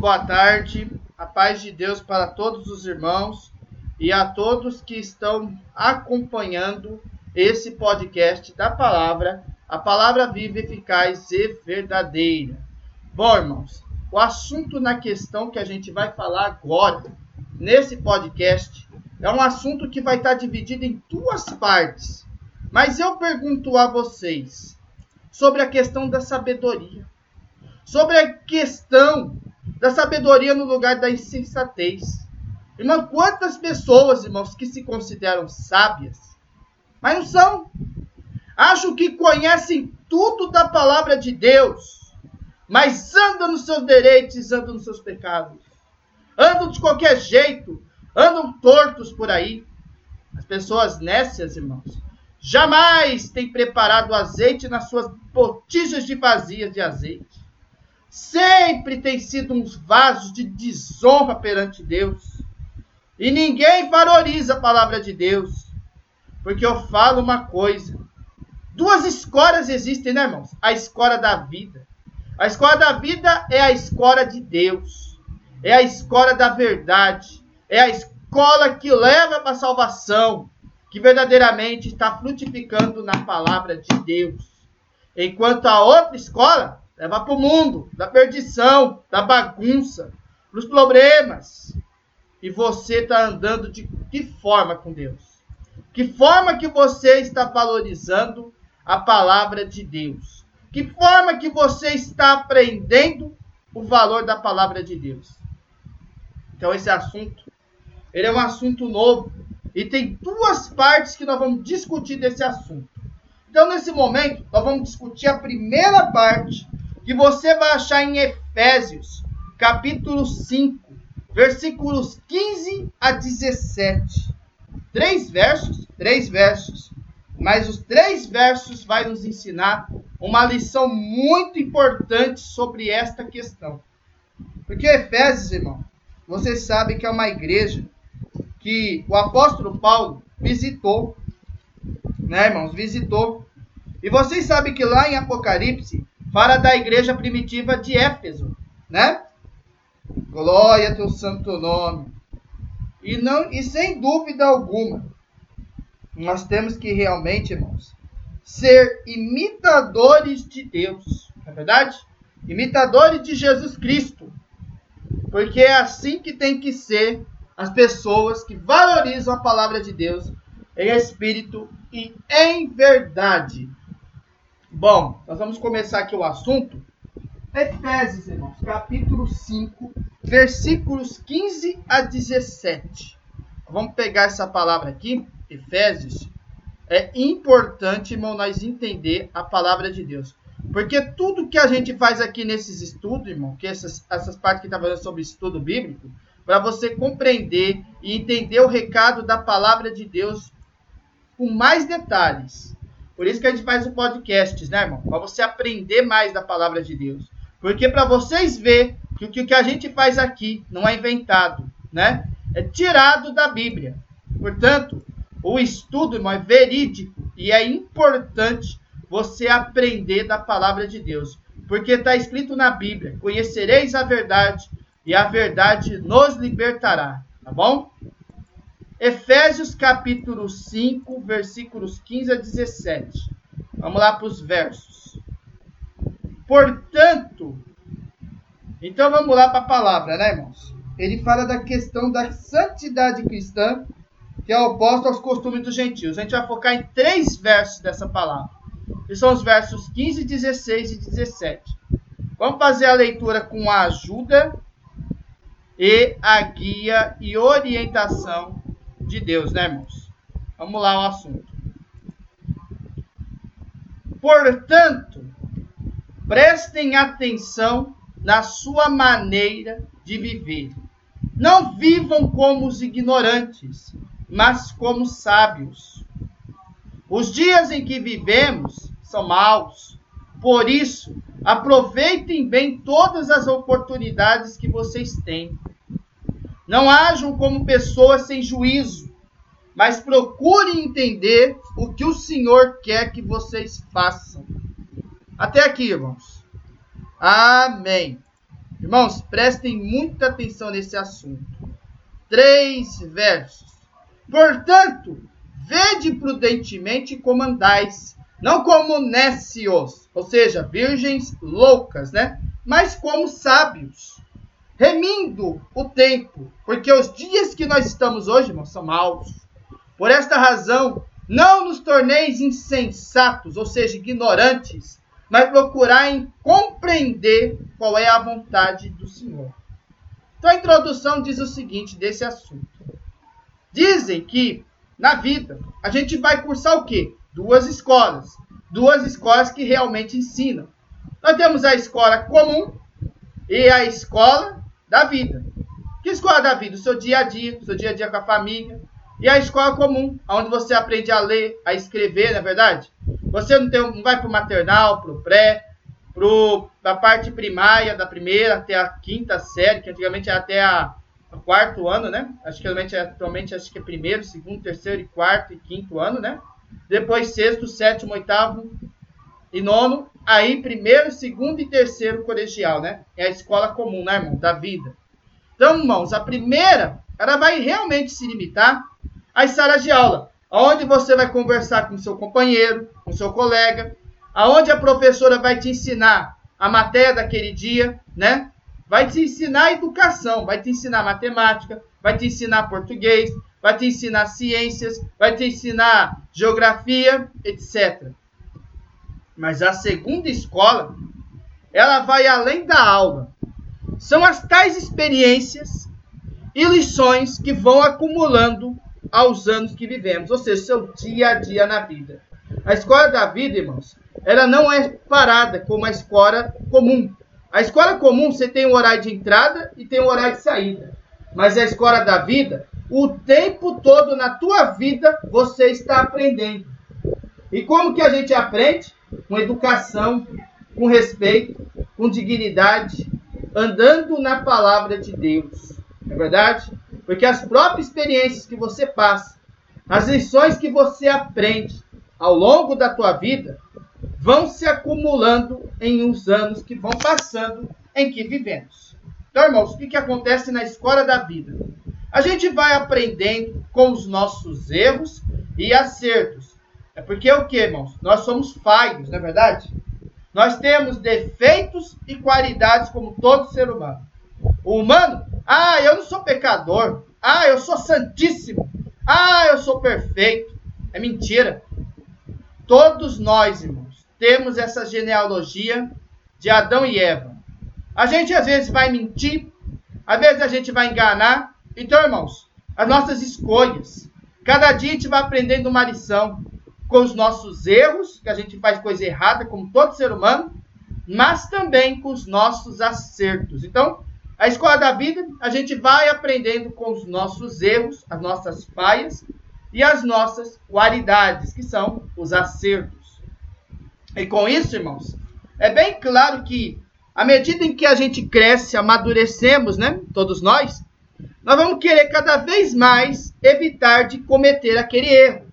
boa tarde. A paz de Deus para todos os irmãos e a todos que estão acompanhando esse podcast da palavra, a palavra viva, eficaz e verdadeira. Bom, irmãos, o assunto na questão que a gente vai falar agora, nesse podcast, é um assunto que vai estar dividido em duas partes. Mas eu pergunto a vocês sobre a questão da sabedoria, sobre a questão da sabedoria no lugar da insensatez. Irmão, quantas pessoas, irmãos, que se consideram sábias, mas não são. Acham que conhecem tudo da palavra de Deus mas andam nos seus direitos, andam nos seus pecados. Andam de qualquer jeito, andam tortos por aí. As pessoas nécias, irmãos, jamais têm preparado azeite nas suas botijas de vazias de azeite. Sempre têm sido uns vasos de desonra perante Deus. E ninguém valoriza a palavra de Deus. Porque eu falo uma coisa. Duas escolas existem, né, irmãos? A escola da vida a escola da vida é a escola de Deus, é a escola da verdade, é a escola que leva para a salvação, que verdadeiramente está frutificando na palavra de Deus. Enquanto a outra escola leva para o mundo, da perdição, da bagunça, dos problemas. E você está andando de que forma com Deus? Que forma que você está valorizando a palavra de Deus? Que forma que você está aprendendo o valor da palavra de Deus? Então esse assunto, ele é um assunto novo e tem duas partes que nós vamos discutir desse assunto. Então nesse momento, nós vamos discutir a primeira parte que você vai achar em Efésios, capítulo 5, versículos 15 a 17. Três versos, três versos mas os três versos vai nos ensinar uma lição muito importante sobre esta questão. Porque Efésios, irmão, vocês sabem que é uma igreja que o apóstolo Paulo visitou, né, irmãos? Visitou. E vocês sabem que lá em Apocalipse fala da igreja primitiva de Éfeso, né? Glória ao teu santo nome. E não e sem dúvida alguma, nós temos que realmente, irmãos, ser imitadores de Deus. Não é verdade? Imitadores de Jesus Cristo. Porque é assim que tem que ser as pessoas que valorizam a palavra de Deus em espírito e em verdade. Bom, nós vamos começar aqui o assunto. Efésios, irmãos, capítulo 5, versículos 15 a 17. Vamos pegar essa palavra aqui Efésios, é importante, irmão, nós entender a palavra de Deus. Porque tudo que a gente faz aqui nesses estudos, irmão, que essas, essas partes que está falando sobre estudo bíblico, para você compreender e entender o recado da palavra de Deus com mais detalhes. Por isso que a gente faz o podcast, né, irmão? Para você aprender mais da palavra de Deus. Porque para vocês ver que o que a gente faz aqui não é inventado, né? É tirado da Bíblia. Portanto, o estudo, irmão, é verídico e é importante você aprender da palavra de Deus. Porque está escrito na Bíblia: conhecereis a verdade e a verdade nos libertará. Tá bom? Efésios capítulo 5, versículos 15 a 17. Vamos lá para os versos. Portanto, então vamos lá para a palavra, né, irmãos? Ele fala da questão da santidade cristã que é oposto aos costumes dos gentios. A gente vai focar em três versos dessa palavra. Que são os versos 15, 16 e 17. Vamos fazer a leitura com a ajuda e a guia e orientação de Deus, né, irmãos? Vamos lá ao assunto. Portanto, prestem atenção na sua maneira de viver. Não vivam como os ignorantes, mas como sábios. Os dias em que vivemos são maus. Por isso, aproveitem bem todas as oportunidades que vocês têm. Não ajam como pessoas sem juízo, mas procurem entender o que o Senhor quer que vocês façam. Até aqui, irmãos. Amém. Irmãos, prestem muita atenção nesse assunto. Três versos. Portanto, vede prudentemente como andais, não como nécios, ou seja, virgens loucas, né? Mas como sábios, remindo o tempo, porque os dias que nós estamos hoje, irmãos, são maus. Por esta razão, não nos torneis insensatos, ou seja, ignorantes, mas procurai compreender qual é a vontade do Senhor. Então a introdução diz o seguinte desse assunto. Dizem que na vida a gente vai cursar o quê? Duas escolas. Duas escolas que realmente ensinam. Nós temos a escola comum e a escola da vida. Que escola da vida? O seu dia a dia, o seu dia a dia com a família, e a escola comum, onde você aprende a ler, a escrever, não é verdade? Você não, tem, não vai para o maternal, para o pré, para a parte primária, da primeira até a quinta série, que antigamente era até a, a quarto ano, né? Acho que atualmente, atualmente acho que é primeiro, segundo, terceiro, e quarto e quinto ano, né? Depois sexto, sétimo, oitavo e nono. Aí primeiro, segundo e terceiro colegial, né? É a escola comum, né, irmão? Da vida. Então, irmãos, a primeira, ela vai realmente se limitar as salas de aula, onde você vai conversar com seu companheiro, com seu colega, aonde a professora vai te ensinar a matéria daquele dia, né? Vai te ensinar educação, vai te ensinar matemática, vai te ensinar português, vai te ensinar ciências, vai te ensinar geografia, etc. Mas a segunda escola, ela vai além da aula. São as tais experiências e lições que vão acumulando aos anos que vivemos, ou seja, seu dia a dia na vida. A escola da vida, irmãos, ela não é parada como a escola comum. A escola comum você tem um horário de entrada e tem um horário de saída. Mas a escola da vida, o tempo todo na tua vida você está aprendendo. E como que a gente aprende? Com educação, com respeito, com dignidade, andando na palavra de Deus. Não é verdade? Porque as próprias experiências que você passa, as lições que você aprende ao longo da tua vida, vão se acumulando em uns anos que vão passando em que vivemos. Então, irmãos, o que, que acontece na escola da vida? A gente vai aprendendo com os nossos erros e acertos. É porque o que, irmãos? Nós somos falhos, não é verdade? Nós temos defeitos e qualidades como todo ser humano. O humano ah, eu não sou pecador. Ah, eu sou santíssimo. Ah, eu sou perfeito. É mentira. Todos nós, irmãos, temos essa genealogia de Adão e Eva. A gente às vezes vai mentir, às vezes a gente vai enganar. Então, irmãos, as nossas escolhas. Cada dia a gente vai aprendendo uma lição com os nossos erros, que a gente faz coisa errada, como todo ser humano, mas também com os nossos acertos. Então, a escola da vida, a gente vai aprendendo com os nossos erros, as nossas falhas e as nossas qualidades, que são os acertos. E com isso, irmãos, é bem claro que à medida em que a gente cresce, amadurecemos, né, todos nós, nós vamos querer cada vez mais evitar de cometer aquele erro,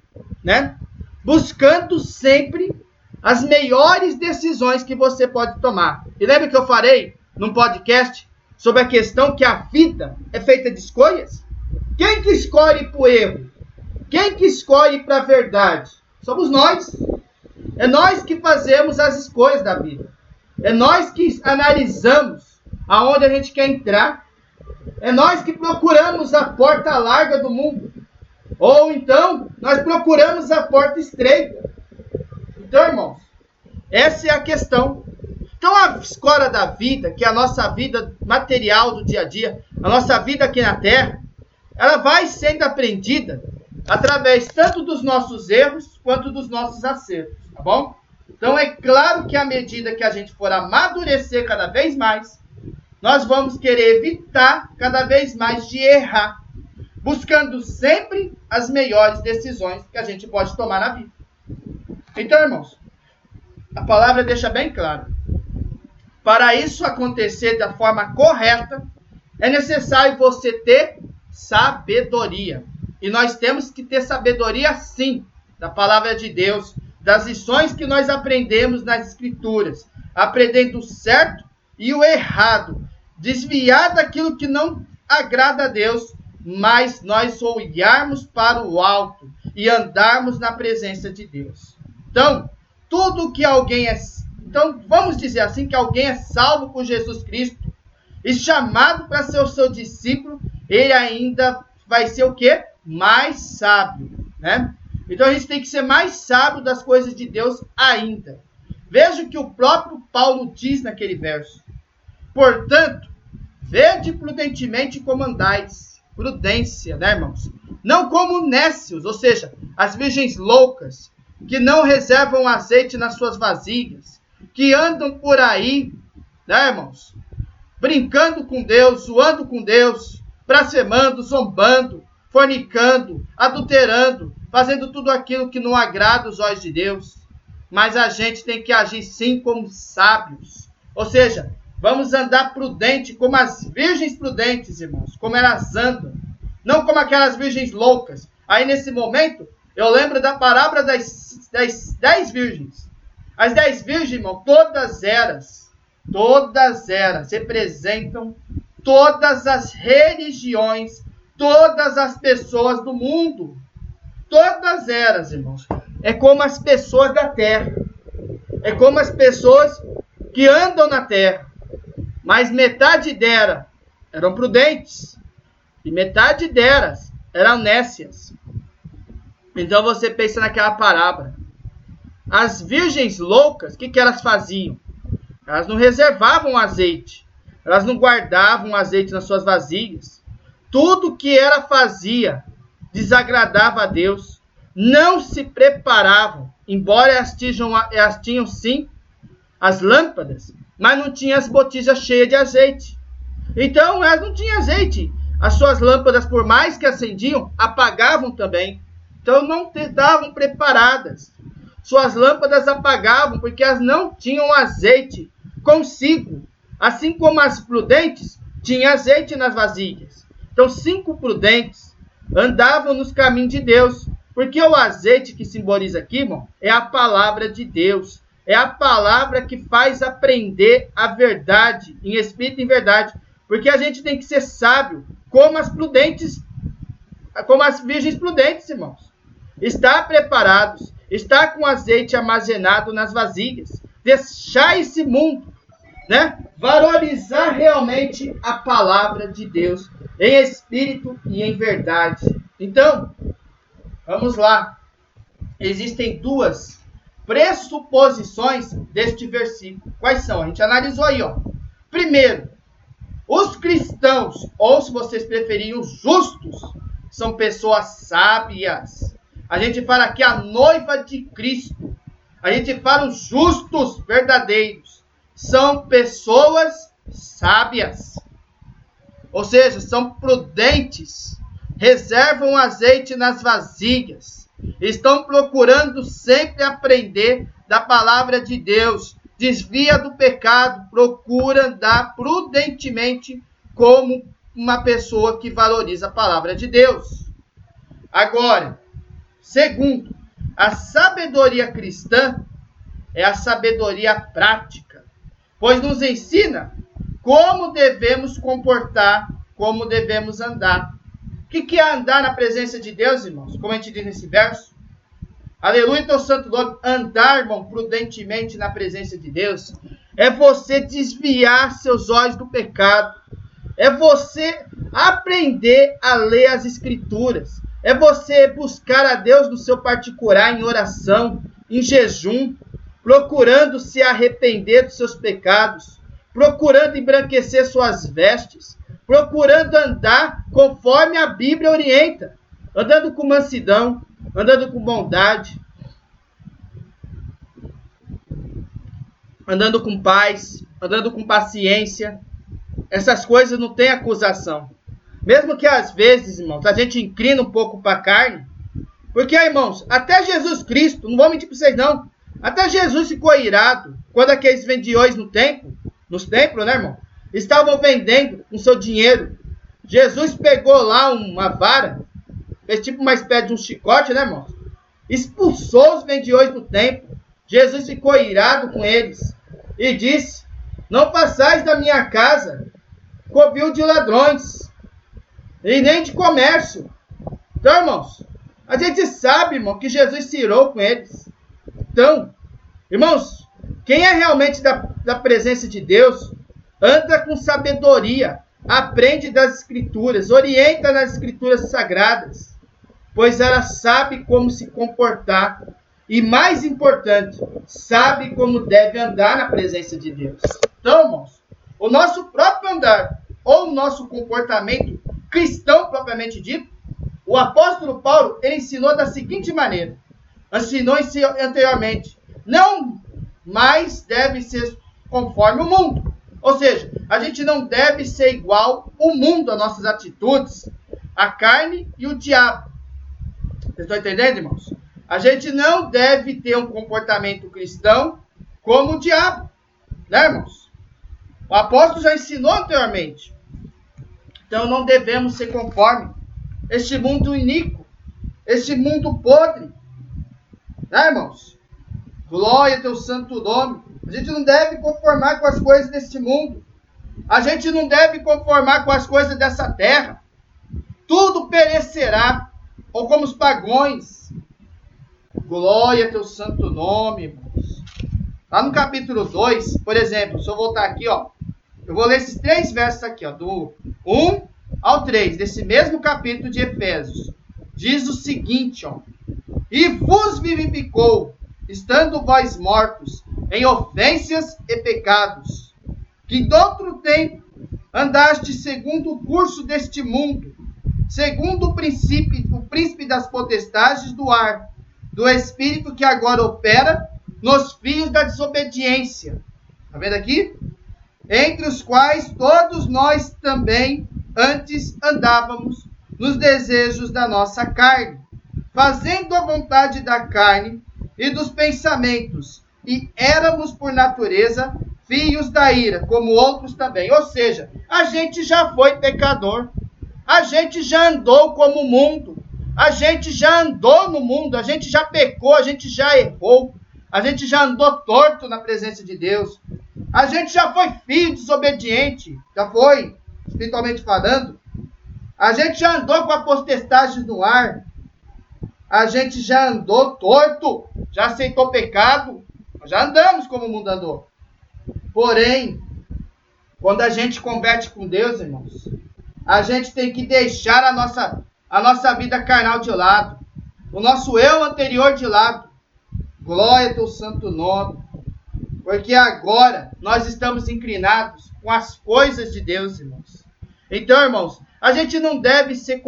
né? Buscando sempre as melhores decisões que você pode tomar. E lembra que eu farei num podcast sobre a questão que a vida é feita de escolhas? Quem que escolhe para o erro? Quem que escolhe para a verdade? Somos nós. É nós que fazemos as escolhas da vida. É nós que analisamos aonde a gente quer entrar. É nós que procuramos a porta larga do mundo. Ou então, nós procuramos a porta estreita. Então, irmãos, essa é a questão então a escola da vida, que é a nossa vida material do dia a dia, a nossa vida aqui na Terra, ela vai sendo aprendida através tanto dos nossos erros quanto dos nossos acertos, tá bom? Então é claro que à medida que a gente for amadurecer cada vez mais, nós vamos querer evitar cada vez mais de errar, buscando sempre as melhores decisões que a gente pode tomar na vida. Então, irmãos, a palavra deixa bem claro para isso acontecer da forma correta, é necessário você ter sabedoria. E nós temos que ter sabedoria sim, da palavra de Deus, das lições que nós aprendemos nas escrituras, aprendendo o certo e o errado, desviar daquilo que não agrada a Deus, mas nós olharmos para o alto e andarmos na presença de Deus. Então, tudo que alguém é. Então, vamos dizer assim: que alguém é salvo por Jesus Cristo e chamado para ser o seu discípulo, ele ainda vai ser o quê? Mais sábio, né? Então a gente tem que ser mais sábio das coisas de Deus ainda. Veja o que o próprio Paulo diz naquele verso. Portanto, vede prudentemente como andais. Prudência, né, irmãos? Não como nécios, ou seja, as virgens loucas, que não reservam azeite nas suas vasilhas, que andam por aí, né, irmãos? Brincando com Deus, zoando com Deus, blasfemando, zombando, fornicando, adulterando, fazendo tudo aquilo que não agrada os olhos de Deus. Mas a gente tem que agir sim como sábios. Ou seja, vamos andar prudente, como as virgens prudentes, irmãos, como elas andam. Não como aquelas virgens loucas. Aí nesse momento, eu lembro da parábola das, das dez virgens. As dez virgens, irmão, todas eras, todas eras representam todas as religiões, todas as pessoas do mundo. Todas eras, irmãos. É como as pessoas da terra. É como as pessoas que andam na terra. Mas metade delas eram prudentes. E metade delas eram nécias. Então você pensa naquela parábola. As virgens loucas, o que, que elas faziam? Elas não reservavam azeite. Elas não guardavam azeite nas suas vasilhas. Tudo que ela fazia desagradava a Deus. Não se preparavam, embora elas tinham, elas tinham sim as lâmpadas, mas não tinham as botijas cheias de azeite. Então elas não tinham azeite. As suas lâmpadas, por mais que acendiam, apagavam também. Então não estavam preparadas. Suas lâmpadas apagavam porque elas não tinham azeite consigo. Assim como as prudentes tinham azeite nas vasilhas. Então, cinco prudentes andavam nos caminhos de Deus. Porque o azeite que simboliza aqui, irmão, é a palavra de Deus. É a palavra que faz aprender a verdade, em espírito e em verdade. Porque a gente tem que ser sábio, como as prudentes, como as virgens prudentes, irmãos está preparados, está com azeite armazenado nas vasilhas. Deixar esse mundo, né? Valorizar realmente a palavra de Deus em espírito e em verdade. Então, vamos lá. Existem duas pressuposições deste versículo. Quais são? A gente analisou aí, ó. Primeiro, os cristãos, ou se vocês preferirem, os justos, são pessoas sábias. A gente fala aqui a noiva de Cristo. A gente fala os justos verdadeiros. São pessoas sábias. Ou seja, são prudentes. Reservam azeite nas vasilhas. Estão procurando sempre aprender da palavra de Deus. Desvia do pecado. Procura andar prudentemente como uma pessoa que valoriza a palavra de Deus. Agora, Segundo, a sabedoria cristã é a sabedoria prática, pois nos ensina como devemos comportar, como devemos andar. O que é andar na presença de Deus, irmãos? Como a gente diz nesse verso. Aleluia, teu santo nome. Andar, irmão, prudentemente na presença de Deus é você desviar seus olhos do pecado. É você aprender a ler as escrituras. É você buscar a Deus no seu particular, em oração, em jejum, procurando se arrepender dos seus pecados, procurando embranquecer suas vestes, procurando andar conforme a Bíblia orienta, andando com mansidão, andando com bondade, andando com paz, andando com paciência. Essas coisas não têm acusação. Mesmo que às vezes, irmãos, a gente inclina um pouco para a carne. Porque, irmãos, até Jesus Cristo, não vou mentir para vocês não, até Jesus ficou irado quando aqueles vendiões no templo, nos templos, né, irmão? Estavam vendendo com seu dinheiro. Jesus pegou lá uma vara, fez tipo uma espécie de um chicote, né, irmão? Expulsou os vendiões do templo. Jesus ficou irado com eles e disse: Não passais da minha casa covil de ladrões e nem de comércio. Então, irmãos, a gente sabe, irmão, que Jesus tirou com eles. Então, irmãos, quem é realmente da, da presença de Deus, anda com sabedoria, aprende das Escrituras, orienta nas Escrituras sagradas, pois ela sabe como se comportar e, mais importante, sabe como deve andar na presença de Deus. Então, irmãos, o nosso próprio andar ou o nosso comportamento cristão propriamente dito, o apóstolo Paulo ele ensinou da seguinte maneira: ensinou anteriormente, não mais deve ser conforme o mundo. Ou seja, a gente não deve ser igual o mundo, as nossas atitudes, a carne e o diabo. Vocês estão entendendo, irmãos? A gente não deve ter um comportamento cristão como o diabo, né, irmãos? O apóstolo já ensinou anteriormente. Então não devemos ser conforme este mundo iníquo, este mundo podre, né, irmãos? Glória ao teu santo nome. A gente não deve conformar com as coisas deste mundo. A gente não deve conformar com as coisas dessa terra. Tudo perecerá, ou como os pagões, Glória ao teu santo nome, irmãos. Lá no capítulo 2, por exemplo, se eu voltar aqui, ó. Eu vou ler esses três versos aqui, ó. Do 1 ao 3, desse mesmo capítulo de Efésios. Diz o seguinte, ó. E vos vivificou, estando vós mortos em ofensas e pecados, que do outro tempo andaste segundo o curso deste mundo, segundo o princípio, o príncipe das potestades do ar, do Espírito que agora opera nos filhos da desobediência. Está vendo aqui? Entre os quais todos nós também antes andávamos nos desejos da nossa carne, fazendo a vontade da carne e dos pensamentos, e éramos por natureza filhos da ira, como outros também. Ou seja, a gente já foi pecador, a gente já andou como o mundo, a gente já andou no mundo, a gente já pecou, a gente já errou, a gente já andou torto na presença de Deus. A gente já foi filho desobediente, já foi, espiritualmente falando. A gente já andou com a potestade no ar. A gente já andou torto, já aceitou pecado, já andamos como o mundo andou. Porém, quando a gente converte com Deus, irmãos, a gente tem que deixar a nossa a nossa vida carnal de lado, o nosso eu anterior de lado. Glória teu santo nome. Porque agora nós estamos inclinados com as coisas de Deus, irmãos. Então, irmãos, a gente não deve se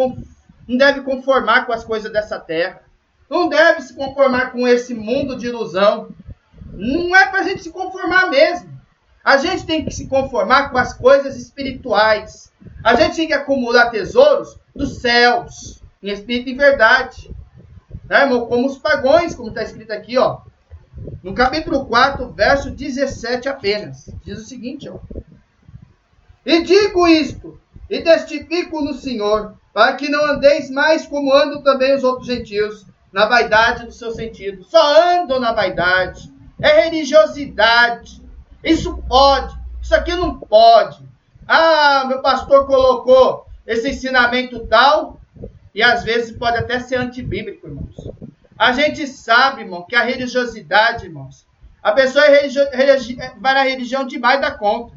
não deve conformar com as coisas dessa terra. Não deve se conformar com esse mundo de ilusão. Não é para a gente se conformar mesmo. A gente tem que se conformar com as coisas espirituais. A gente tem que acumular tesouros dos céus, em espírito e verdade. Né, irmão? Como os pagões, como está escrito aqui, ó. No capítulo 4, verso 17 apenas. Diz o seguinte, ó. E digo isto, e testifico no Senhor, para que não andeis mais como andam também os outros gentios, na vaidade do seu sentido. Só andam na vaidade. É religiosidade. Isso pode. Isso aqui não pode. Ah, meu pastor colocou esse ensinamento tal, e às vezes pode até ser antibíblico, irmãos. A gente sabe, irmão, que a religiosidade, irmãos, a pessoa é religi, vai na religião demais da conta,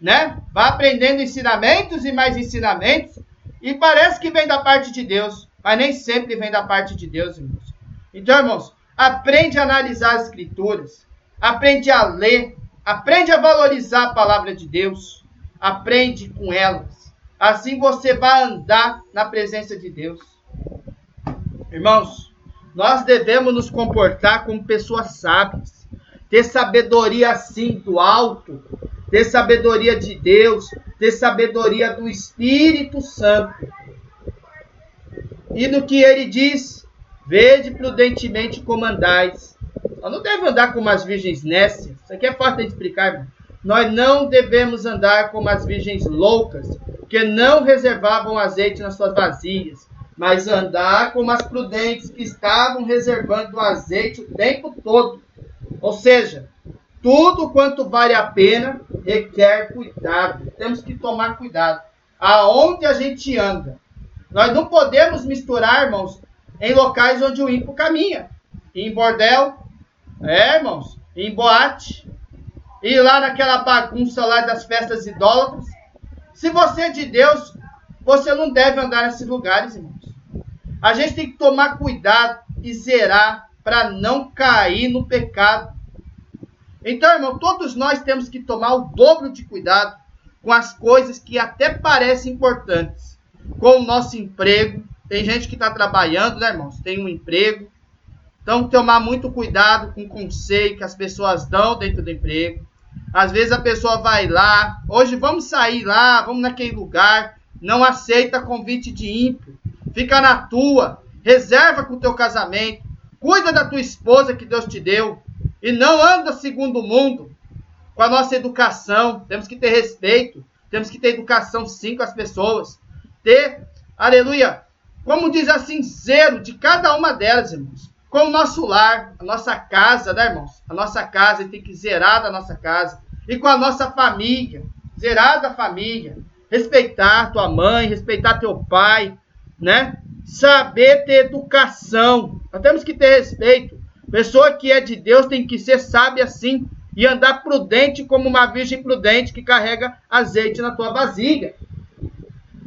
né? Vai aprendendo ensinamentos e mais ensinamentos, e parece que vem da parte de Deus, mas nem sempre vem da parte de Deus, irmãos. Então, irmãos, aprende a analisar as escrituras, aprende a ler, aprende a valorizar a palavra de Deus, aprende com elas. Assim você vai andar na presença de Deus. Irmãos, nós devemos nos comportar como pessoas sábias, ter sabedoria assim do alto, ter sabedoria de Deus, ter sabedoria do Espírito Santo. E no que ele diz, vede prudentemente como andais. Nós não devemos andar como as virgens nécias. Isso aqui é fácil de explicar, irmão. Nós não devemos andar como as virgens loucas, que não reservavam azeite nas suas vasilhas, mas andar como as prudentes que estavam reservando o azeite o tempo todo. Ou seja, Tudo quanto vale a pena requer cuidado. Temos que tomar cuidado. Aonde a gente anda. Nós não podemos misturar, irmãos, em locais onde o ímpio caminha. Em bordel, é, irmãos, em boate, e lá naquela bagunça lá das festas idólatras. Se você é de Deus, você não deve andar nesses lugares, irmãos. A gente tem que tomar cuidado e zerar para não cair no pecado. Então, irmão, todos nós temos que tomar o dobro de cuidado com as coisas que até parecem importantes. Com o nosso emprego. Tem gente que está trabalhando, né, irmãos? Tem um emprego. Então, tomar muito cuidado com o conselho que as pessoas dão dentro do emprego. Às vezes a pessoa vai lá, hoje vamos sair lá, vamos naquele lugar, não aceita convite de ímpio, fica na tua, reserva com o teu casamento, cuida da tua esposa que Deus te deu, e não anda segundo o mundo, com a nossa educação, temos que ter respeito, temos que ter educação sim com as pessoas, ter, aleluia, como diz assim, zero de cada uma delas, irmãos com o nosso lar, a nossa casa, né, irmãos? A nossa casa, tem que zerar da nossa casa. E com a nossa família, zerar da família. Respeitar tua mãe, respeitar teu pai, né? Saber ter educação. Nós temos que ter respeito. Pessoa que é de Deus tem que ser sábia assim e andar prudente como uma virgem prudente que carrega azeite na tua vasilha.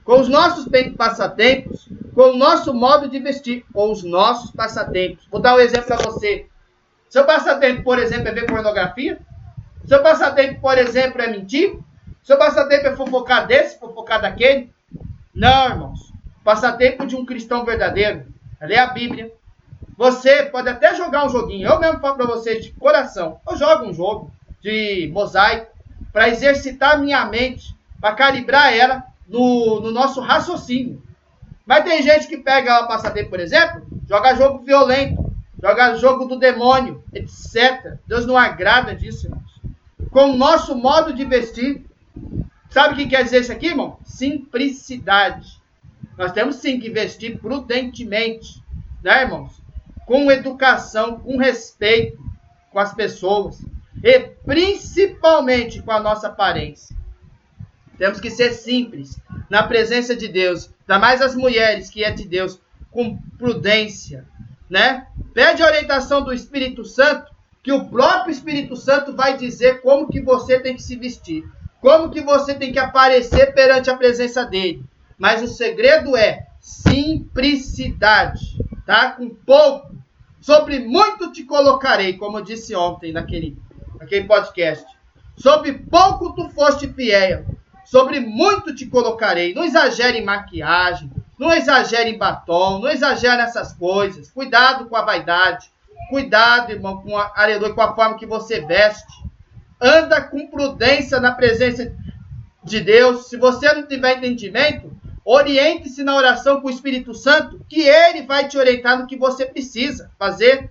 Com os nossos passatempos, com o nosso modo de vestir, com os nossos passatempos. Vou dar um exemplo para você. Seu passatempo, por exemplo, é ver pornografia? Seu passatempo, por exemplo, é mentir? Seu passatempo é fofocar desse, fofocar daquele? Não, irmãos. Passatempo de um cristão verdadeiro é ler a Bíblia. Você pode até jogar um joguinho. Eu mesmo falo para vocês de coração. Eu jogo um jogo de mosaico para exercitar minha mente, para calibrar ela no, no nosso raciocínio. Mas tem gente que pega o passatempo, por exemplo, joga jogo violento, joga jogo do demônio, etc. Deus não agrada disso, irmãos. Com o nosso modo de vestir. Sabe o que quer dizer isso aqui, irmão? Simplicidade. Nós temos sim que vestir prudentemente, né, irmãos? Com educação, com respeito com as pessoas e principalmente com a nossa aparência. Temos que ser simples na presença de Deus. Ainda mais as mulheres que é de Deus, com prudência, né? Pede a orientação do Espírito Santo, que o próprio Espírito Santo vai dizer como que você tem que se vestir, como que você tem que aparecer perante a presença dele. Mas o segredo é simplicidade, tá? Com pouco, sobre muito te colocarei, como eu disse ontem naquele, naquele podcast. Sobre pouco tu foste fiel, sobre muito te colocarei. Não exagere em maquiagem, não exagere em batom, não exagere nessas coisas. Cuidado com a vaidade. Cuidado, irmão, com a, com a forma que você veste. Anda com prudência na presença de Deus. Se você não tiver entendimento, oriente-se na oração com o Espírito Santo, que ele vai te orientar no que você precisa fazer.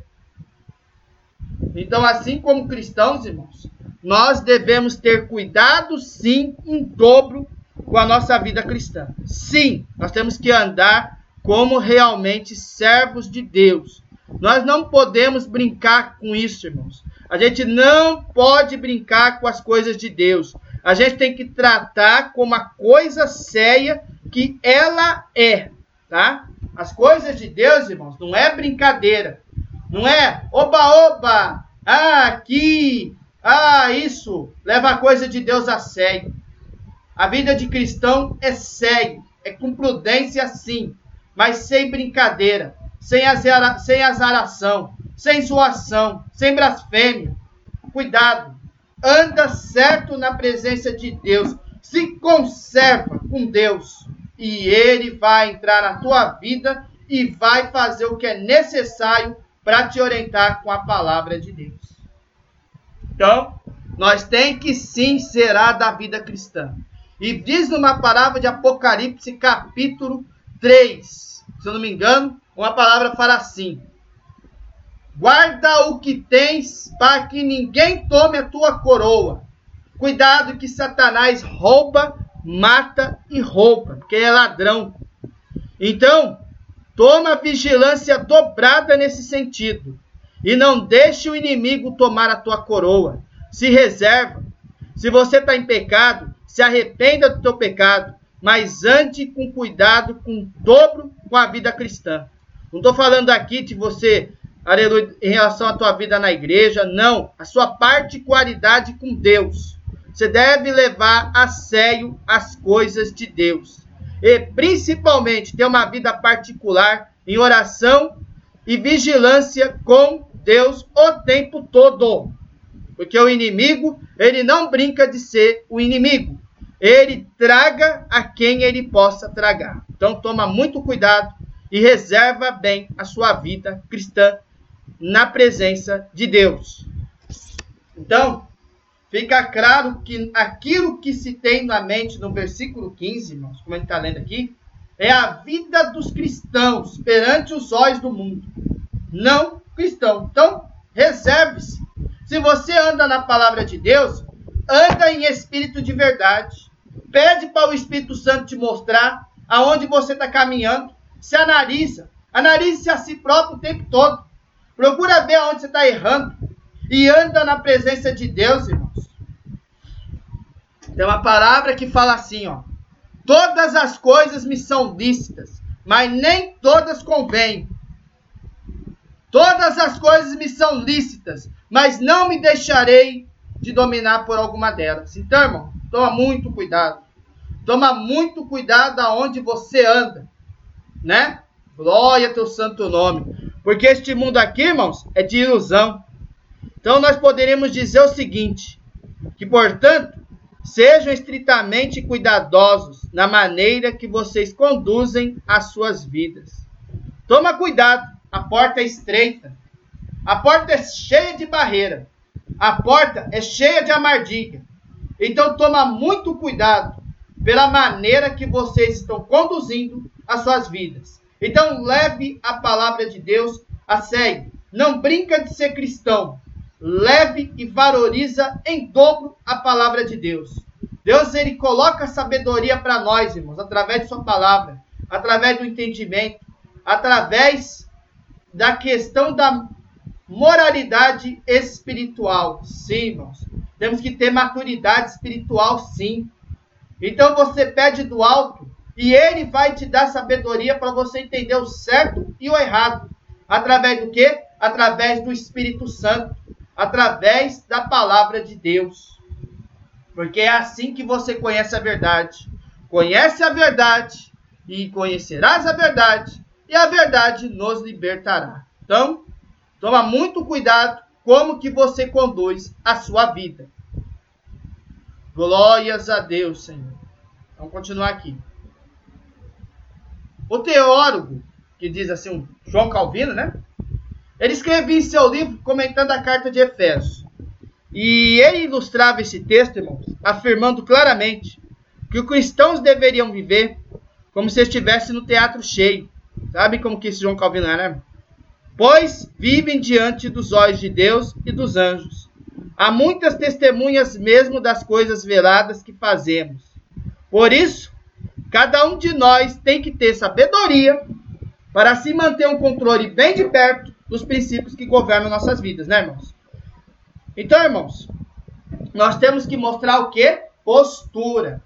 Então, assim como cristãos, irmãos, nós devemos ter cuidado, sim, em dobro com a nossa vida cristã. Sim, nós temos que andar como realmente servos de Deus. Nós não podemos brincar com isso, irmãos. A gente não pode brincar com as coisas de Deus. A gente tem que tratar como a coisa séria que ela é, tá? As coisas de Deus, irmãos, não é brincadeira. Não é oba oba, ah, aqui ah, isso leva a coisa de Deus a sério. A vida de cristão é sério, é com prudência sim, mas sem brincadeira, sem, azara, sem azaração, sem zoação, sem blasfêmia. Cuidado, anda certo na presença de Deus, se conserva com Deus e Ele vai entrar na tua vida e vai fazer o que é necessário para te orientar com a palavra de Deus. Então, nós tem que sim zerar da vida cristã. E diz numa palavra de Apocalipse, capítulo 3, se eu não me engano, uma palavra fala assim: Guarda o que tens, para que ninguém tome a tua coroa. Cuidado que Satanás rouba, mata e rouba, porque ele é ladrão. Então, toma vigilância dobrada nesse sentido e não deixe o inimigo tomar a tua coroa. se reserva. Se você está em pecado, se arrependa do teu pecado, mas ande com cuidado, com dobro com a vida cristã. Não estou falando aqui de você, aleluia, em relação à tua vida na igreja, não. A sua particularidade com Deus. Você deve levar a sério as coisas de Deus. E principalmente ter uma vida particular em oração e vigilância com Deus o tempo todo. Porque o inimigo, ele não brinca de ser o inimigo. Ele traga a quem ele possa tragar. Então toma muito cuidado e reserva bem a sua vida cristã na presença de Deus. Então, fica claro que aquilo que se tem na mente no versículo 15, irmãos, como a gente está lendo aqui, é a vida dos cristãos perante os olhos do mundo, não cristão. Então, reserve-se. Se você anda na palavra de Deus, anda em espírito de verdade. Pede para o Espírito Santo te mostrar aonde você está caminhando. Se analisa. Analise-se a si próprio o tempo todo. Procura ver aonde você está errando. E anda na presença de Deus, irmão. Tem uma palavra que fala assim, ó. Todas as coisas me são lícitas, mas nem todas convêm. Todas as coisas me são lícitas, mas não me deixarei de dominar por alguma delas. Então, irmão, toma muito cuidado. Toma muito cuidado aonde você anda, né? Glória ao teu santo nome. Porque este mundo aqui, irmãos, é de ilusão. Então nós poderíamos dizer o seguinte, que portanto, Sejam estritamente cuidadosos na maneira que vocês conduzem as suas vidas. Toma cuidado, a porta é estreita. A porta é cheia de barreira. A porta é cheia de amardiga. Então toma muito cuidado pela maneira que vocês estão conduzindo as suas vidas. Então leve a palavra de Deus a sério. Não brinca de ser cristão leve e valoriza em dobro a palavra de Deus. Deus ele coloca sabedoria para nós, irmãos, através de sua palavra, através do entendimento, através da questão da moralidade espiritual. Sim, irmãos. Temos que ter maturidade espiritual, sim. Então você pede do alto e ele vai te dar sabedoria para você entender o certo e o errado. Através do quê? Através do Espírito Santo através da palavra de Deus. Porque é assim que você conhece a verdade. Conhece a verdade e conhecerás a verdade, e a verdade nos libertará. Então, toma muito cuidado como que você conduz a sua vida. Glórias a Deus, Senhor. Vamos continuar aqui. O teólogo, que diz assim, João Calvino, né? Ele escrevia em seu livro comentando a carta de Efésios. E ele ilustrava esse texto, irmãos, afirmando claramente que os cristãos deveriam viver como se estivesse no teatro cheio. Sabe como que esse João Calvino era? Pois vivem diante dos olhos de Deus e dos anjos. Há muitas testemunhas mesmo das coisas veladas que fazemos. Por isso, cada um de nós tem que ter sabedoria para se manter um controle bem de perto dos princípios que governam nossas vidas, né, irmãos? Então, irmãos, nós temos que mostrar o que? Postura.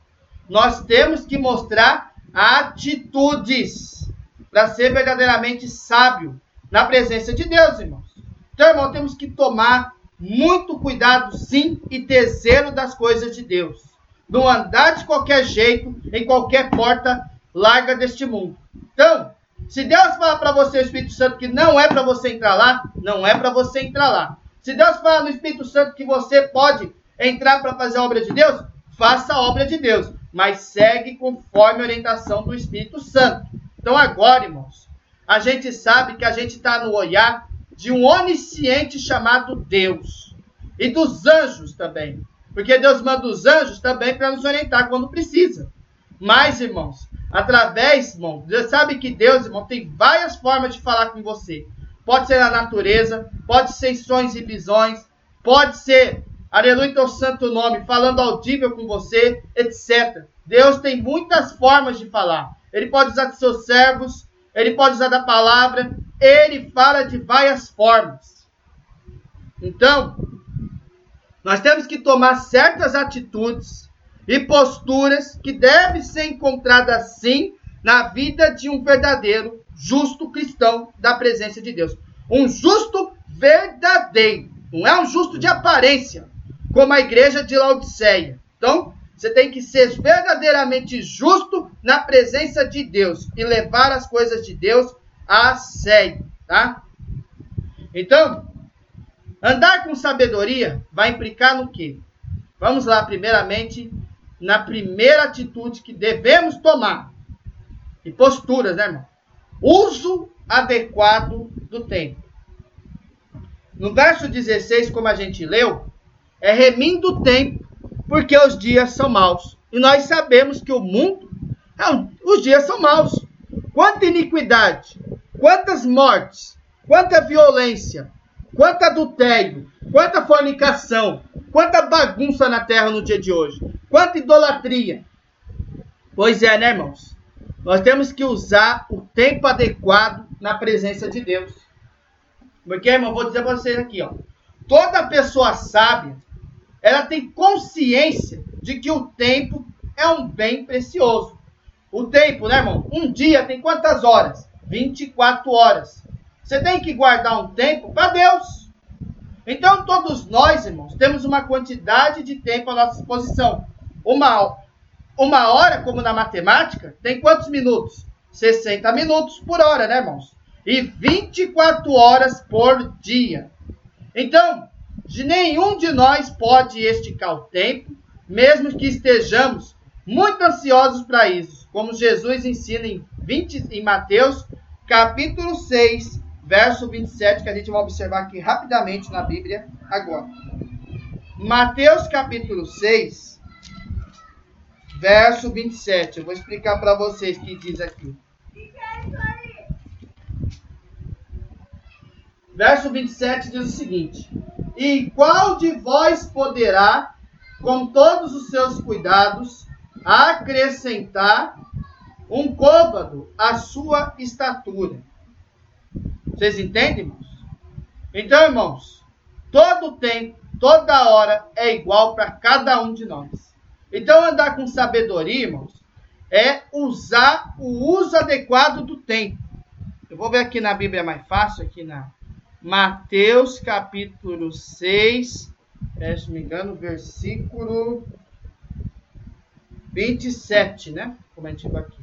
Nós temos que mostrar atitudes para ser verdadeiramente sábio na presença de Deus, irmãos. Então, irmão, temos que tomar muito cuidado, sim, e ter zelo das coisas de Deus. Não andar de qualquer jeito, em qualquer porta larga deste mundo. Então, se Deus falar para você, o Espírito Santo, que não é para você entrar lá, não é para você entrar lá. Se Deus falar no Espírito Santo que você pode entrar para fazer a obra de Deus, faça a obra de Deus, mas segue conforme a orientação do Espírito Santo. Então agora, irmãos, a gente sabe que a gente está no olhar de um onisciente chamado Deus e dos anjos também, porque Deus manda os anjos também para nos orientar quando precisa. Mas, irmãos, Através, irmão, você sabe que Deus, irmão, tem várias formas de falar com você. Pode ser na natureza, pode ser sonhos e visões, pode ser, aleluia, teu santo nome, falando audível com você, etc. Deus tem muitas formas de falar. Ele pode usar de seus servos, ele pode usar da palavra, ele fala de várias formas. Então, Nós temos que tomar certas atitudes e posturas que devem ser encontradas sim na vida de um verdadeiro justo cristão da presença de Deus. Um justo verdadeiro, não é um justo de aparência, como a igreja de Laodiceia. Então, você tem que ser verdadeiramente justo na presença de Deus e levar as coisas de Deus a sério, tá? Então, andar com sabedoria vai implicar no quê? Vamos lá, primeiramente, na primeira atitude que devemos tomar. E posturas, né, irmão? Uso adequado do tempo. No verso 16, como a gente leu, é remindo o tempo, porque os dias são maus. E nós sabemos que o mundo, os dias são maus. Quanta iniquidade, quantas mortes, quanta violência, quanto adultério, quanta fornicação, quanta bagunça na terra no dia de hoje, quanta idolatria. Pois é, né, irmãos? Nós temos que usar o tempo adequado na presença de Deus. Porque, irmão, vou dizer para vocês aqui, ó. Toda pessoa sábia, ela tem consciência de que o tempo é um bem precioso. O tempo, né, irmão? Um dia tem quantas horas? 24 horas. Você tem que guardar um tempo para Deus. Então, todos nós, irmãos, temos uma quantidade de tempo à nossa disposição. Uma, uma hora, como na matemática, tem quantos minutos? 60 minutos por hora, né, irmãos? e 24 horas por dia. Então, de nenhum de nós pode esticar o tempo, mesmo que estejamos muito ansiosos para isso, como Jesus ensina em, 20, em Mateus, capítulo 6, verso 27, que a gente vai observar aqui rapidamente na Bíblia agora. Mateus capítulo 6, verso 27. Eu vou explicar para vocês o que diz aqui. Verso 27 diz o seguinte: E qual de vós poderá, com todos os seus cuidados, acrescentar um côvado à sua estatura? Vocês entendem, irmãos? Então, irmãos, todo tempo, toda hora é igual para cada um de nós. Então, andar com sabedoria, irmãos, é usar o uso adequado do tempo. Eu vou ver aqui na Bíblia mais fácil, aqui na Mateus capítulo 6, é, se não me engano, versículo 27, né? Como gente vai aqui.